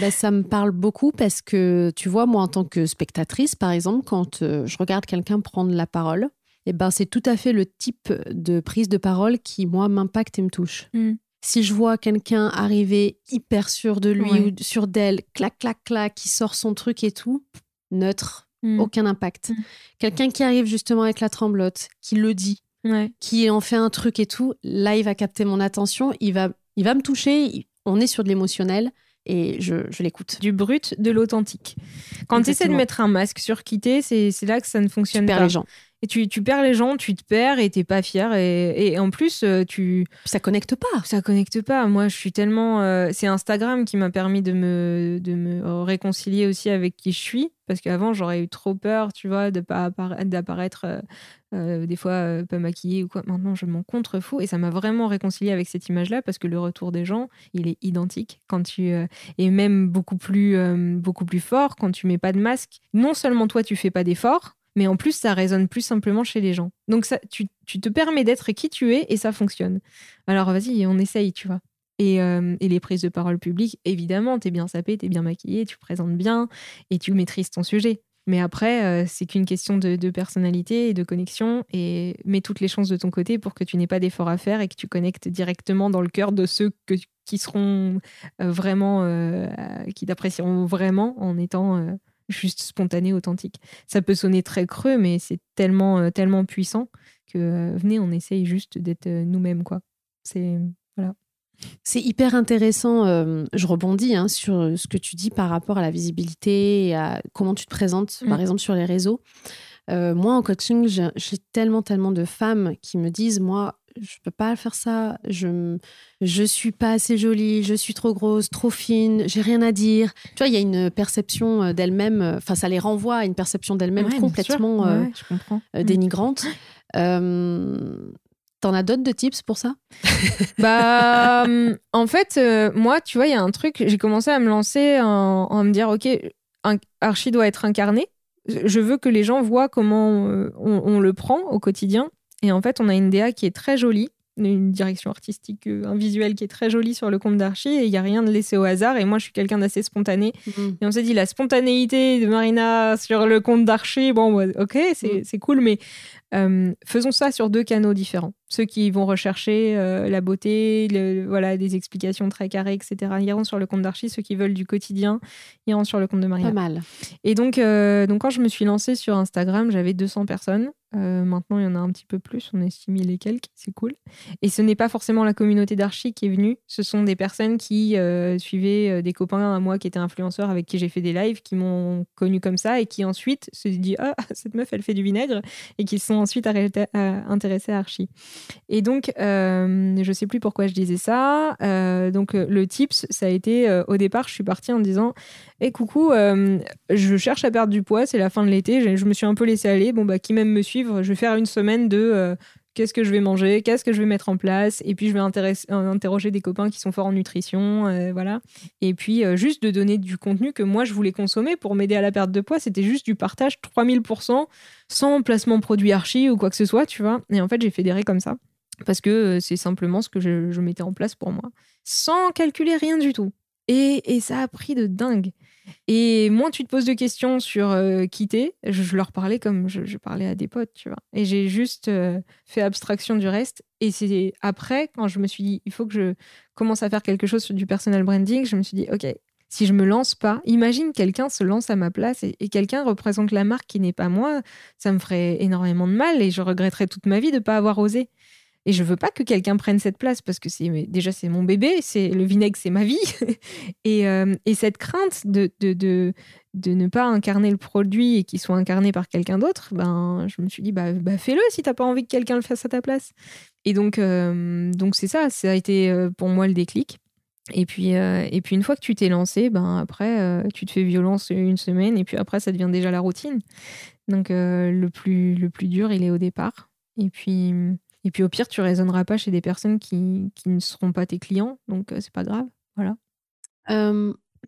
Ben, ça me parle beaucoup parce que, tu vois, moi, en tant que spectatrice, par exemple, quand euh, je regarde quelqu'un prendre la parole, eh ben, c'est tout à fait le type de prise de parole qui, moi, m'impacte et me touche. Mm. Si je vois quelqu'un arriver hyper sûr de lui Ouais. ou sûr d'elle, clac, clac, clac, qui sort son truc et tout, neutre, Mm. aucun impact. Mm. Quelqu'un qui arrive justement avec la tremblote, qui le dit, Ouais. qui en fait un truc et tout, là, il va capter mon attention, il va, il va me toucher, on est sur de l'émotionnel et je, je l'écoute. Du brut, de l'authentique. Quand tu essaies de mettre un masque sur quitter, c'est c'est là que ça ne Tu fonctionne perds pas. les gens. Et tu, tu perds les gens, tu te perds et t'es pas fier. Et, et en plus, euh, tu ça connecte pas. ça connecte pas. Moi, je suis tellement. euh, c'est Instagram qui m'a permis de me, de me réconcilier aussi avec qui je suis. Parce qu'avant, j'aurais eu trop peur, tu vois, de pas appara- d'apparaître euh, euh, des fois pas maquillée ou quoi. Maintenant, je m'en contrefous. Et ça m'a vraiment réconcilié avec cette image-là parce que le retour des gens, il est identique. Quand tu, et même beaucoup plus, beaucoup plus fort quand tu mets pas de masque. Non seulement toi, tu fais pas d'efforts, mais en plus, ça résonne plus simplement chez les gens. Donc, ça, tu, te permets d'être qui tu es et ça fonctionne. Alors, vas-y, on essaye, tu vois. Et, euh, et les prises de parole publiques, évidemment, t'es bien sapé, t'es bien maquillé, tu présentes bien et tu maîtrises ton sujet. Mais après, c'est qu'une question de, personnalité et de connexion. Et mets toutes les chances de ton côté pour que tu n'aies pas d'effort à faire et que tu connectes directement dans le cœur de ceux qui seront vraiment, qui t'apprécieront vraiment en étant juste spontané, authentique. Ça peut sonner très creux, mais c'est tellement, tellement puissant que venez, on essaye juste d'être nous-mêmes, quoi. C'est voilà. C'est hyper intéressant. Euh, je rebondis hein, sur ce que tu dis par rapport à la visibilité et à comment tu te présentes, par mm. exemple, sur les réseaux. Euh, moi, en coaching, j'ai tellement, tellement de femmes qui me disent, moi, je peux pas faire ça. Je je suis pas assez jolie. Je suis trop grosse, trop fine. J'ai rien à dire. Tu vois, il y a une perception euh, d'elle-même. Enfin, ça les renvoie à une perception d'elle-même complètement dénigrante. T'en as d'autres de tips pour ça? Bah, en fait, euh, moi, tu vois, il y a un truc, j'ai commencé à me lancer en, me dire, ok, un, Archie doit être incarné. Je veux que les gens voient comment euh, on, le prend au quotidien. Et en fait, on a une DA qui est très jolie, une direction artistique, euh, un visuel qui est très joli sur le compte d'Archie et il n'y a rien de laissé au hasard. Et moi, je suis quelqu'un d'assez spontané. Mmh. Et on s'est dit, la spontanéité de Marina sur le compte d'Archie, bon, ok, c'est mmh. cool, mais faisons ça sur deux canaux différents ceux qui vont rechercher euh, la beauté, voilà, des explications très carrées, etc. iront sur le compte d'Archie. Ceux qui veulent du quotidien iront sur le compte de Maria. Pas mal. Et donc, euh, donc quand je me suis lancée sur Instagram, j'avais 200 personnes. Euh, maintenant, il y en a un petit peu plus. On est 6000 et quelques. C'est cool. Et ce n'est pas forcément la communauté d'Archie qui est venue. Ce sont des personnes qui suivaient des copains à moi qui étaient influenceurs avec qui j'ai fait des lives, qui m'ont connu comme ça et qui ensuite se dit Ah, cette meuf, elle fait du vinaigre. Et qui sont ensuite intéressés à Archie. Et donc, euh, je ne sais plus pourquoi je disais ça. Euh, donc, euh, le tips, ça a été au départ, je suis partie en disant Hé, coucou, je cherche à perdre du poids, c'est la fin de l'été, je, me suis un peu laissé aller. Bon, bah, qui m'aime me suivre, je vais faire une semaine de qu'est-ce que je vais manger, qu'est-ce que je vais mettre en place, et puis je vais interroger des copains qui sont forts en nutrition, voilà. Et puis juste de donner du contenu que moi je voulais consommer pour m'aider à la perte de poids, c'était juste du partage 3000% sans placement produit archi ou quoi que ce soit, tu vois. Et en fait, j'ai fédéré comme ça parce que euh, c'est simplement ce que je, mettais en place pour moi, sans calculer rien du tout. Et, ça a pris de dingue. Et moins tu te poses de questions sur euh, quitter, je, leur parlais comme je, parlais à des potes, tu vois. Et j'ai juste euh, fait abstraction du reste. Et c'est après, quand je me suis dit, il faut que je commence à faire quelque chose sur du personal branding, je me suis dit, OK, si je me lance pas, imagine quelqu'un se lance à ma place et, et quelqu'un représente la marque qui n'est pas moi, ça me ferait énormément de mal et je regretterais toute ma vie de ne pas avoir osé. Et je veux pas que quelqu'un prenne cette place parce que c'est déjà c'est mon bébé, c'est le vinaigre, c'est ma vie. et, euh, et, cette crainte de, ne pas incarner le produit et qu'il soit incarné par quelqu'un d'autre, ben, je me suis dit, bah, bah fais-le si t'as pas envie que quelqu'un le fasse à ta place. Et donc, euh, donc c'est ça, ça a été euh, pour moi le déclic. Et puis, et puis une fois que tu t'es lancé, ben après, tu te fais violence une semaine et puis après, ça devient déjà la routine. Donc le, plus, le plus dur, il est au départ. Et puis, et puis au pire, tu raisonneras pas chez des personnes qui, qui ne seront pas tes clients, donc euh, c'est pas grave. Voilà.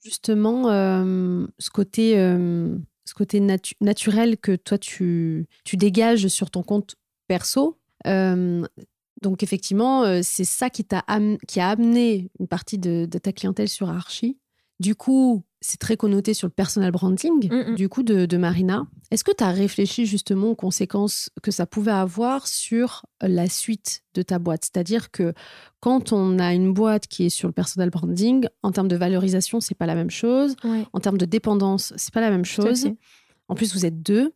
justement, ce côté, ce côté naturel que toi tu, tu dégages sur ton compte perso, donc effectivement, c'est ça qui, t'a qui a amené une partie de, de ta clientèle sur Archie. Du coup, c'est très connoté sur le personal branding, mm, mm. du coup, de, Marina. Est-ce que tu as réfléchi justement aux conséquences que ça pouvait avoir sur la suite de ta boîte? C'est-à-dire que quand on a une boîte qui est sur le personal branding, en termes de valorisation, c'est pas la même chose. En termes de dépendance, c'est pas la même chose. En plus, vous êtes deux.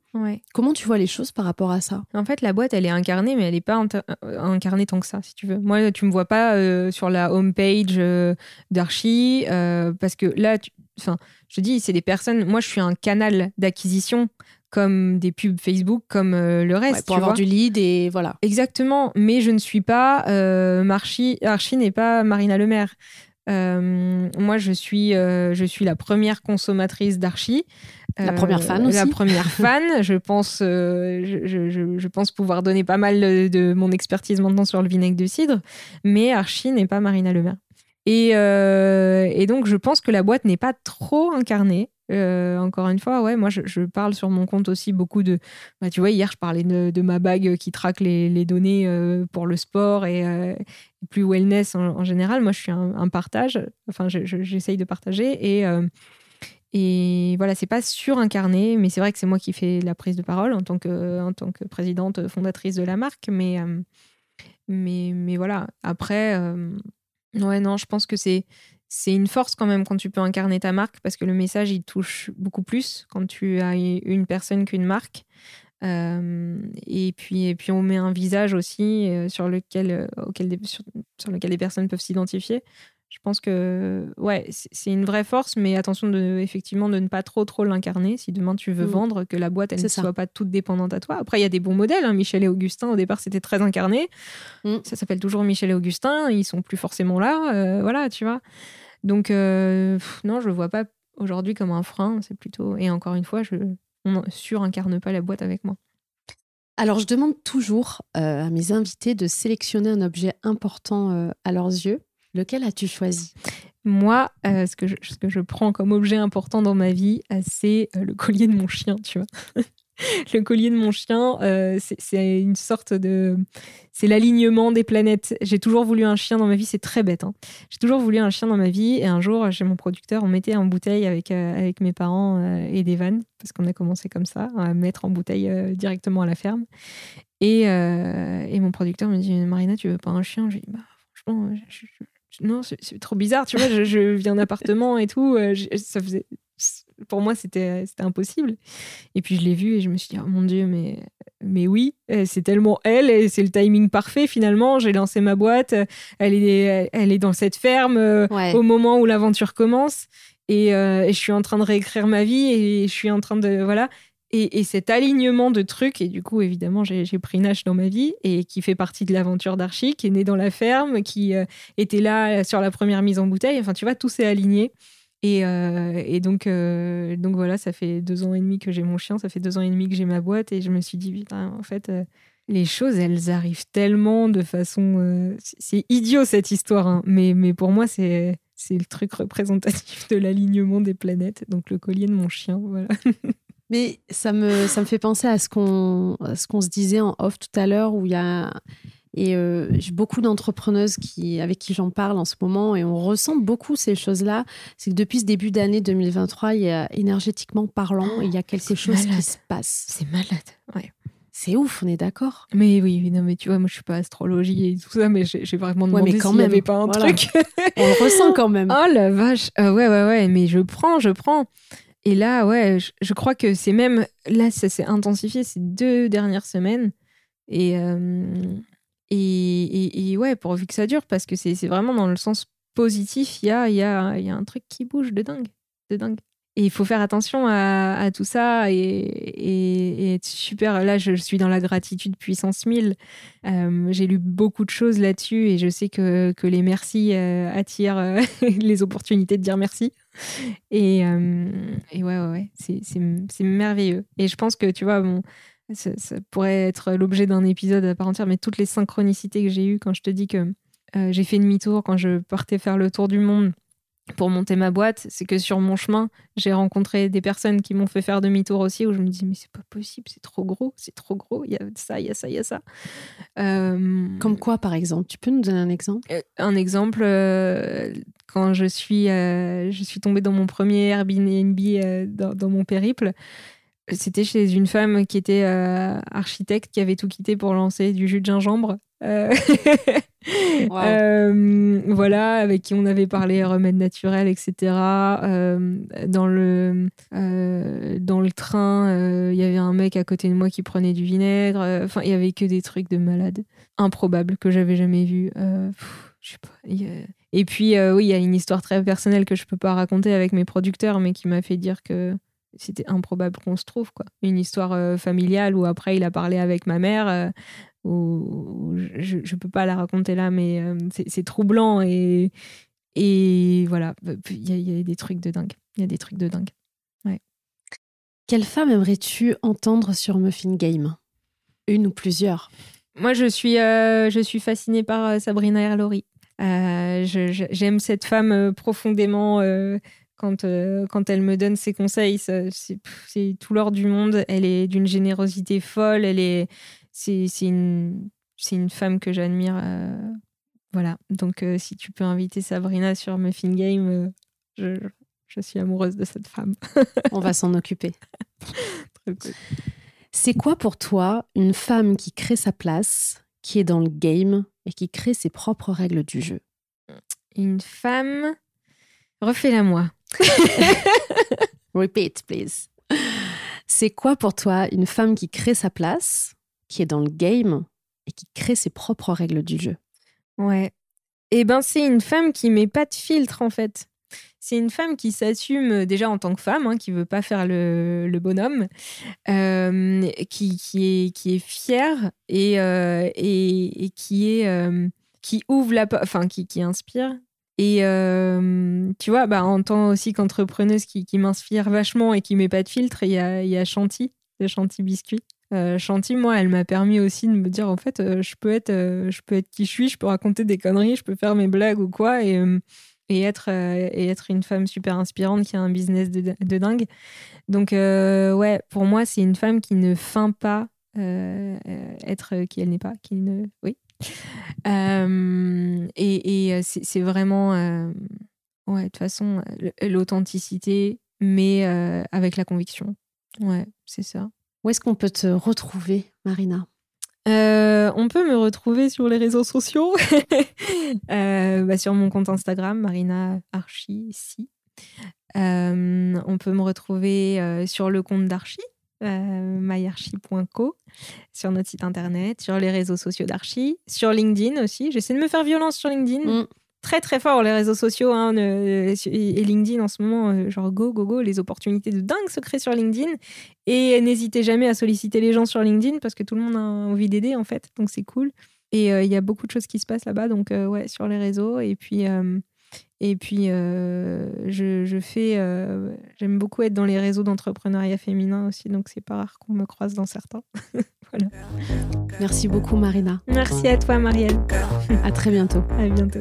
Comment tu vois les choses par rapport à ça? En fait, la boîte, elle est incarnée, mais elle n'est pas euh, incarnée tant que ça, si tu veux. Moi, tu me vois pas euh, sur la homepage euh, d'Archie, parce que là, enfin, je dis, c'est des personnes. Moi, je suis un canal d'acquisition comme des pubs Facebook, comme le reste. pour avoir du lead et voilà. Exactement, mais je ne suis pas Archie, Archie n'est pas Marina Lemaire. moi, je suis, je suis la première consommatrice d'Archie. La première fan aussi. La première fan. je, pense, euh, je, je, je, pense pouvoir donner pas mal de, mon expertise maintenant sur le vinaigre de cidre. Mais Archie n'est pas Marina Lemaire. Et, euh, et, donc, je pense que la boîte n'est pas trop incarnée. Euh, encore une fois, ouais, moi, je, parle sur mon compte aussi beaucoup de. Bah, tu vois, hier, je parlais de, ma bague qui traque les, données pour le sport et plus wellness en, général. Moi, je suis un, partage. Enfin, j'essaye de partager. Et Et voilà, c'est pas surincarné, mais c'est vrai que c'est moi qui fais la prise de parole en tant que, présidente fondatrice de la marque. Mais, euh, mais, mais voilà, après, euh, ouais, non, je pense que c'est, une force quand même quand tu peux incarner ta marque parce que le message, il touche beaucoup plus quand tu as une personne qu'une marque. Euh, et, puis, on met un visage aussi sur, lequel, sur, sur lequel les personnes peuvent s'identifier je pense que ouais, c'est une vraie force, mais attention de, effectivement de ne pas trop trop l'incarner. Si demain tu veux mm. vendre, que la boîte elle ne soit pas toute dépendante à toi. Après, il y a des bons modèles. Hein. Michel et Augustin, au départ, c'était très incarné. Mm. Ça s'appelle toujours Michel et Augustin. Ils sont plus forcément là. Euh, voilà, tu vois. Donc, euh, non, je le vois pas aujourd'hui comme un frein. C'est plutôt. Et encore une fois, je, on surincarne pas la boîte avec moi. Alors, je demande toujours euh, à mes invités de sélectionner un objet important à leurs yeux Lequel as-tu choisi? Moi, euh, ce, que je, je prends comme objet important dans ma vie, euh, c'est euh, le collier de mon chien, tu vois. le collier de mon chien, c'est une sorte de... C'est l'alignement des planètes. J'ai toujours voulu un chien dans ma vie, c'est très bête. Hein. J'ai toujours voulu un chien dans ma vie et un jour, chez mon producteur, on mettait en bouteille avec, avec mes parents et des vannes, parce qu'on a commencé comme ça, à mettre en bouteille directement à la ferme. Et, et, mon producteur me dit, Marina, tu veux pas un chien? J'ai dit, bah, franchement, je, non, c'est trop bizarre, tu vois, je, viens d'appartement et tout, euh, ça faisait, pour moi, c'était impossible. Et puis je l'ai vu et je me suis dit, oh mon Dieu, mais, mais oui, euh, c'est tellement elle, et c'est le timing parfait finalement. J'ai lancé ma boîte, elle est, elle est dans cette ferme euh, au moment où l'aventure commence. Et, et, je suis en train de réécrire ma vie et je suis en train de. Voilà. Et, cet alignement de trucs, et du coup, évidemment, j'ai pris Nash dans ma vie, et qui fait partie de l'aventure d'Archie, qui est né dans la ferme, qui euh, était là euh, sur la première mise en bouteille. Enfin, tu vois, tout s'est aligné. Et, euh, donc, donc voilà, ça fait deux ans et demi que j'ai mon chien, ça fait deux ans et demi que j'ai ma boîte, et je me suis dit, putain, en fait, les choses, elles arrivent tellement de façon. c'est idiot cette histoire, hein, mais, mais pour moi, c'est. C'est le truc représentatif de l'alignement des planètes, donc le collier de mon chien, voilà. Mais ça me, ça me fait penser à ce qu'on qu'on se disait en off tout à l'heure, où il y a. Et euh, j'ai beaucoup d'entrepreneuses qui, avec qui j'en parle en ce moment, et on ressent beaucoup ces choses-là. C'est que depuis ce début d'année 2023, il y a énergétiquement parlant, il y a quelque chose qui se passe. C'est malade, ouais. C'est ouf, on est d'accord. Mais oui, non, mais tu vois, moi je suis pas astrologie et tout ça, mais j'ai vraiment demandé ouais, s'il n'y avait pas un truc. on le ressent quand même. Oh la vache, euh, ouais, ouais, ouais, mais je prends, je prends. Et là, ouais, je, crois que c'est même. Là, ça s'est intensifié ces deux dernières semaines. Et, euh, et, ouais, pourvu que ça dure, parce que c'est vraiment dans le sens positif, il y a, y, a, y a un truc qui bouge de dingue. De dingue. Et il faut faire attention à, à tout ça et, et, être super. Là, je suis dans la gratitude puissance 1000. Euh, j'ai lu beaucoup de choses là-dessus et je sais que, que les merci euh, attirent les opportunités de dire merci. Et, euh, et ouais c'est merveilleux. Et je pense que, tu vois, bon, ça, pourrait être l'objet d'un épisode à part entière, mais toutes les synchronicités que j'ai eues quand je te dis que euh, j'ai fait demi-tour quand je partais faire le tour du monde pour monter ma boîte, c'est que sur mon chemin, j'ai rencontré des personnes qui m'ont fait faire demi-tour aussi, où je me dis, mais c'est pas possible, c'est trop gros, c'est trop gros, il y a ça, il y a ça, il y a ça. Euh, Comme quoi, par exemple Tu peux nous donner un exemple? Euh, Un exemple, euh, quand je suis, je suis tombée dans mon premier Airbnb dans, dans, mon périple, c'était chez une femme qui était architecte, qui avait tout quitté pour lancer du jus de gingembre. Euh, euh, voilà, avec qui on avait parlé remèdes naturels, etc. Euh, dans, le, dans le train, il y avait un mec à côté de moi qui prenait du vinaigre. Enfin, il y avait que des trucs de malade, improbables que j'avais jamais vus. je sais pas. Et puis, oui, il y a une histoire très personnelle que je peux pas raconter avec mes producteurs, mais qui m'a fait dire que c'était improbable qu'on se trouve quoi une histoire familiale où après il a parlé avec ma mère ou je ne peux pas la raconter là, mais euh, c'est troublant et, et voilà, il y, a des trucs de dingue. Il y a des trucs de dingue. Ouais. Quelle femme aimerais-tu entendre sur Muffin Game? Une ou plusieurs? Moi, je suis, euh, je suis fascinée par euh, Sabrina Erlori. J'aime cette femme profondément. quand, quand elle me donne ses conseils, c'est tout l'or du monde. Elle est d'une générosité folle. Elle est, c'est une, une femme que j'admire. Euh, voilà. Donc, euh, si tu peux inviter Sabrina sur Muffin Game, euh, je, je suis amoureuse de cette femme. On va s'en occuper. C'est quoi pour toi une femme qui crée sa place, qui est dans le game et qui crée ses propres règles du jeu? Une femme. Refais-la moi. Repeat, please. C'est quoi pour toi une femme qui crée sa place, qui est dans le game et qui crée ses propres règles du jeu Ouais. Eh ben, c'est une femme qui met pas de filtre en fait. C'est une femme qui s'assume euh, déjà en tant que femme, hein, qui veut pas faire le, bonhomme, euh, qui, qui, est, qui est fière et, euh, et, qui est qui ouvre la, enfin qui, qui inspire. Et tu vois, bah, en tant aussi qu'entrepreneuse qui, qui m'inspire vachement et qui met pas de filtre, il y a, y a Chanty, de Chanty Biscuit. Chanty, moi, elle m'a permis aussi de me dire en fait, je peux être, je peux être qui je suis, je peux raconter des conneries, je peux faire mes blagues ou quoi, et, être, euh, et être une femme super inspirante qui a un business de, dingue. Donc, euh, ouais, pour moi, c'est une femme qui ne feint pas euh, être qui elle n'est pas, qui ne. Oui. et c'est vraiment. ouais, de toute façon, l'authenticité, mais avec la conviction. Ouais, c'est ça. Où est-ce qu'on peut te retrouver, Marina? Euh, on peut me retrouver sur les réseaux sociaux, euh, bah, sur mon compte Instagram, Marina Archie, si. Euh, on peut me retrouver sur le compte d'Archie, myarchie.co, sur notre site internet, sur les réseaux sociaux d'Archie, sur LinkedIn aussi. J'essaie de me faire violence sur LinkedIn. Mm très très fort les réseaux sociaux hein, et LinkedIn en ce moment, euh, genre go, go, go, les opportunités de dingue se créent sur LinkedIn. Et n'hésitez jamais à solliciter les gens sur LinkedIn parce que tout le monde a envie d'aider en fait, donc c'est cool. Et euh, il y a beaucoup de choses qui se passent là-bas, donc euh, ouais, sur les réseaux. Et puis, et puis je, je, fais, j'aime beaucoup être dans les réseaux d'entrepreneuriat féminin aussi, donc c'est pas rare qu'on me croise dans certains. voilà. Merci beaucoup Marina. Merci à toi Marielle. à très bientôt. À bientôt.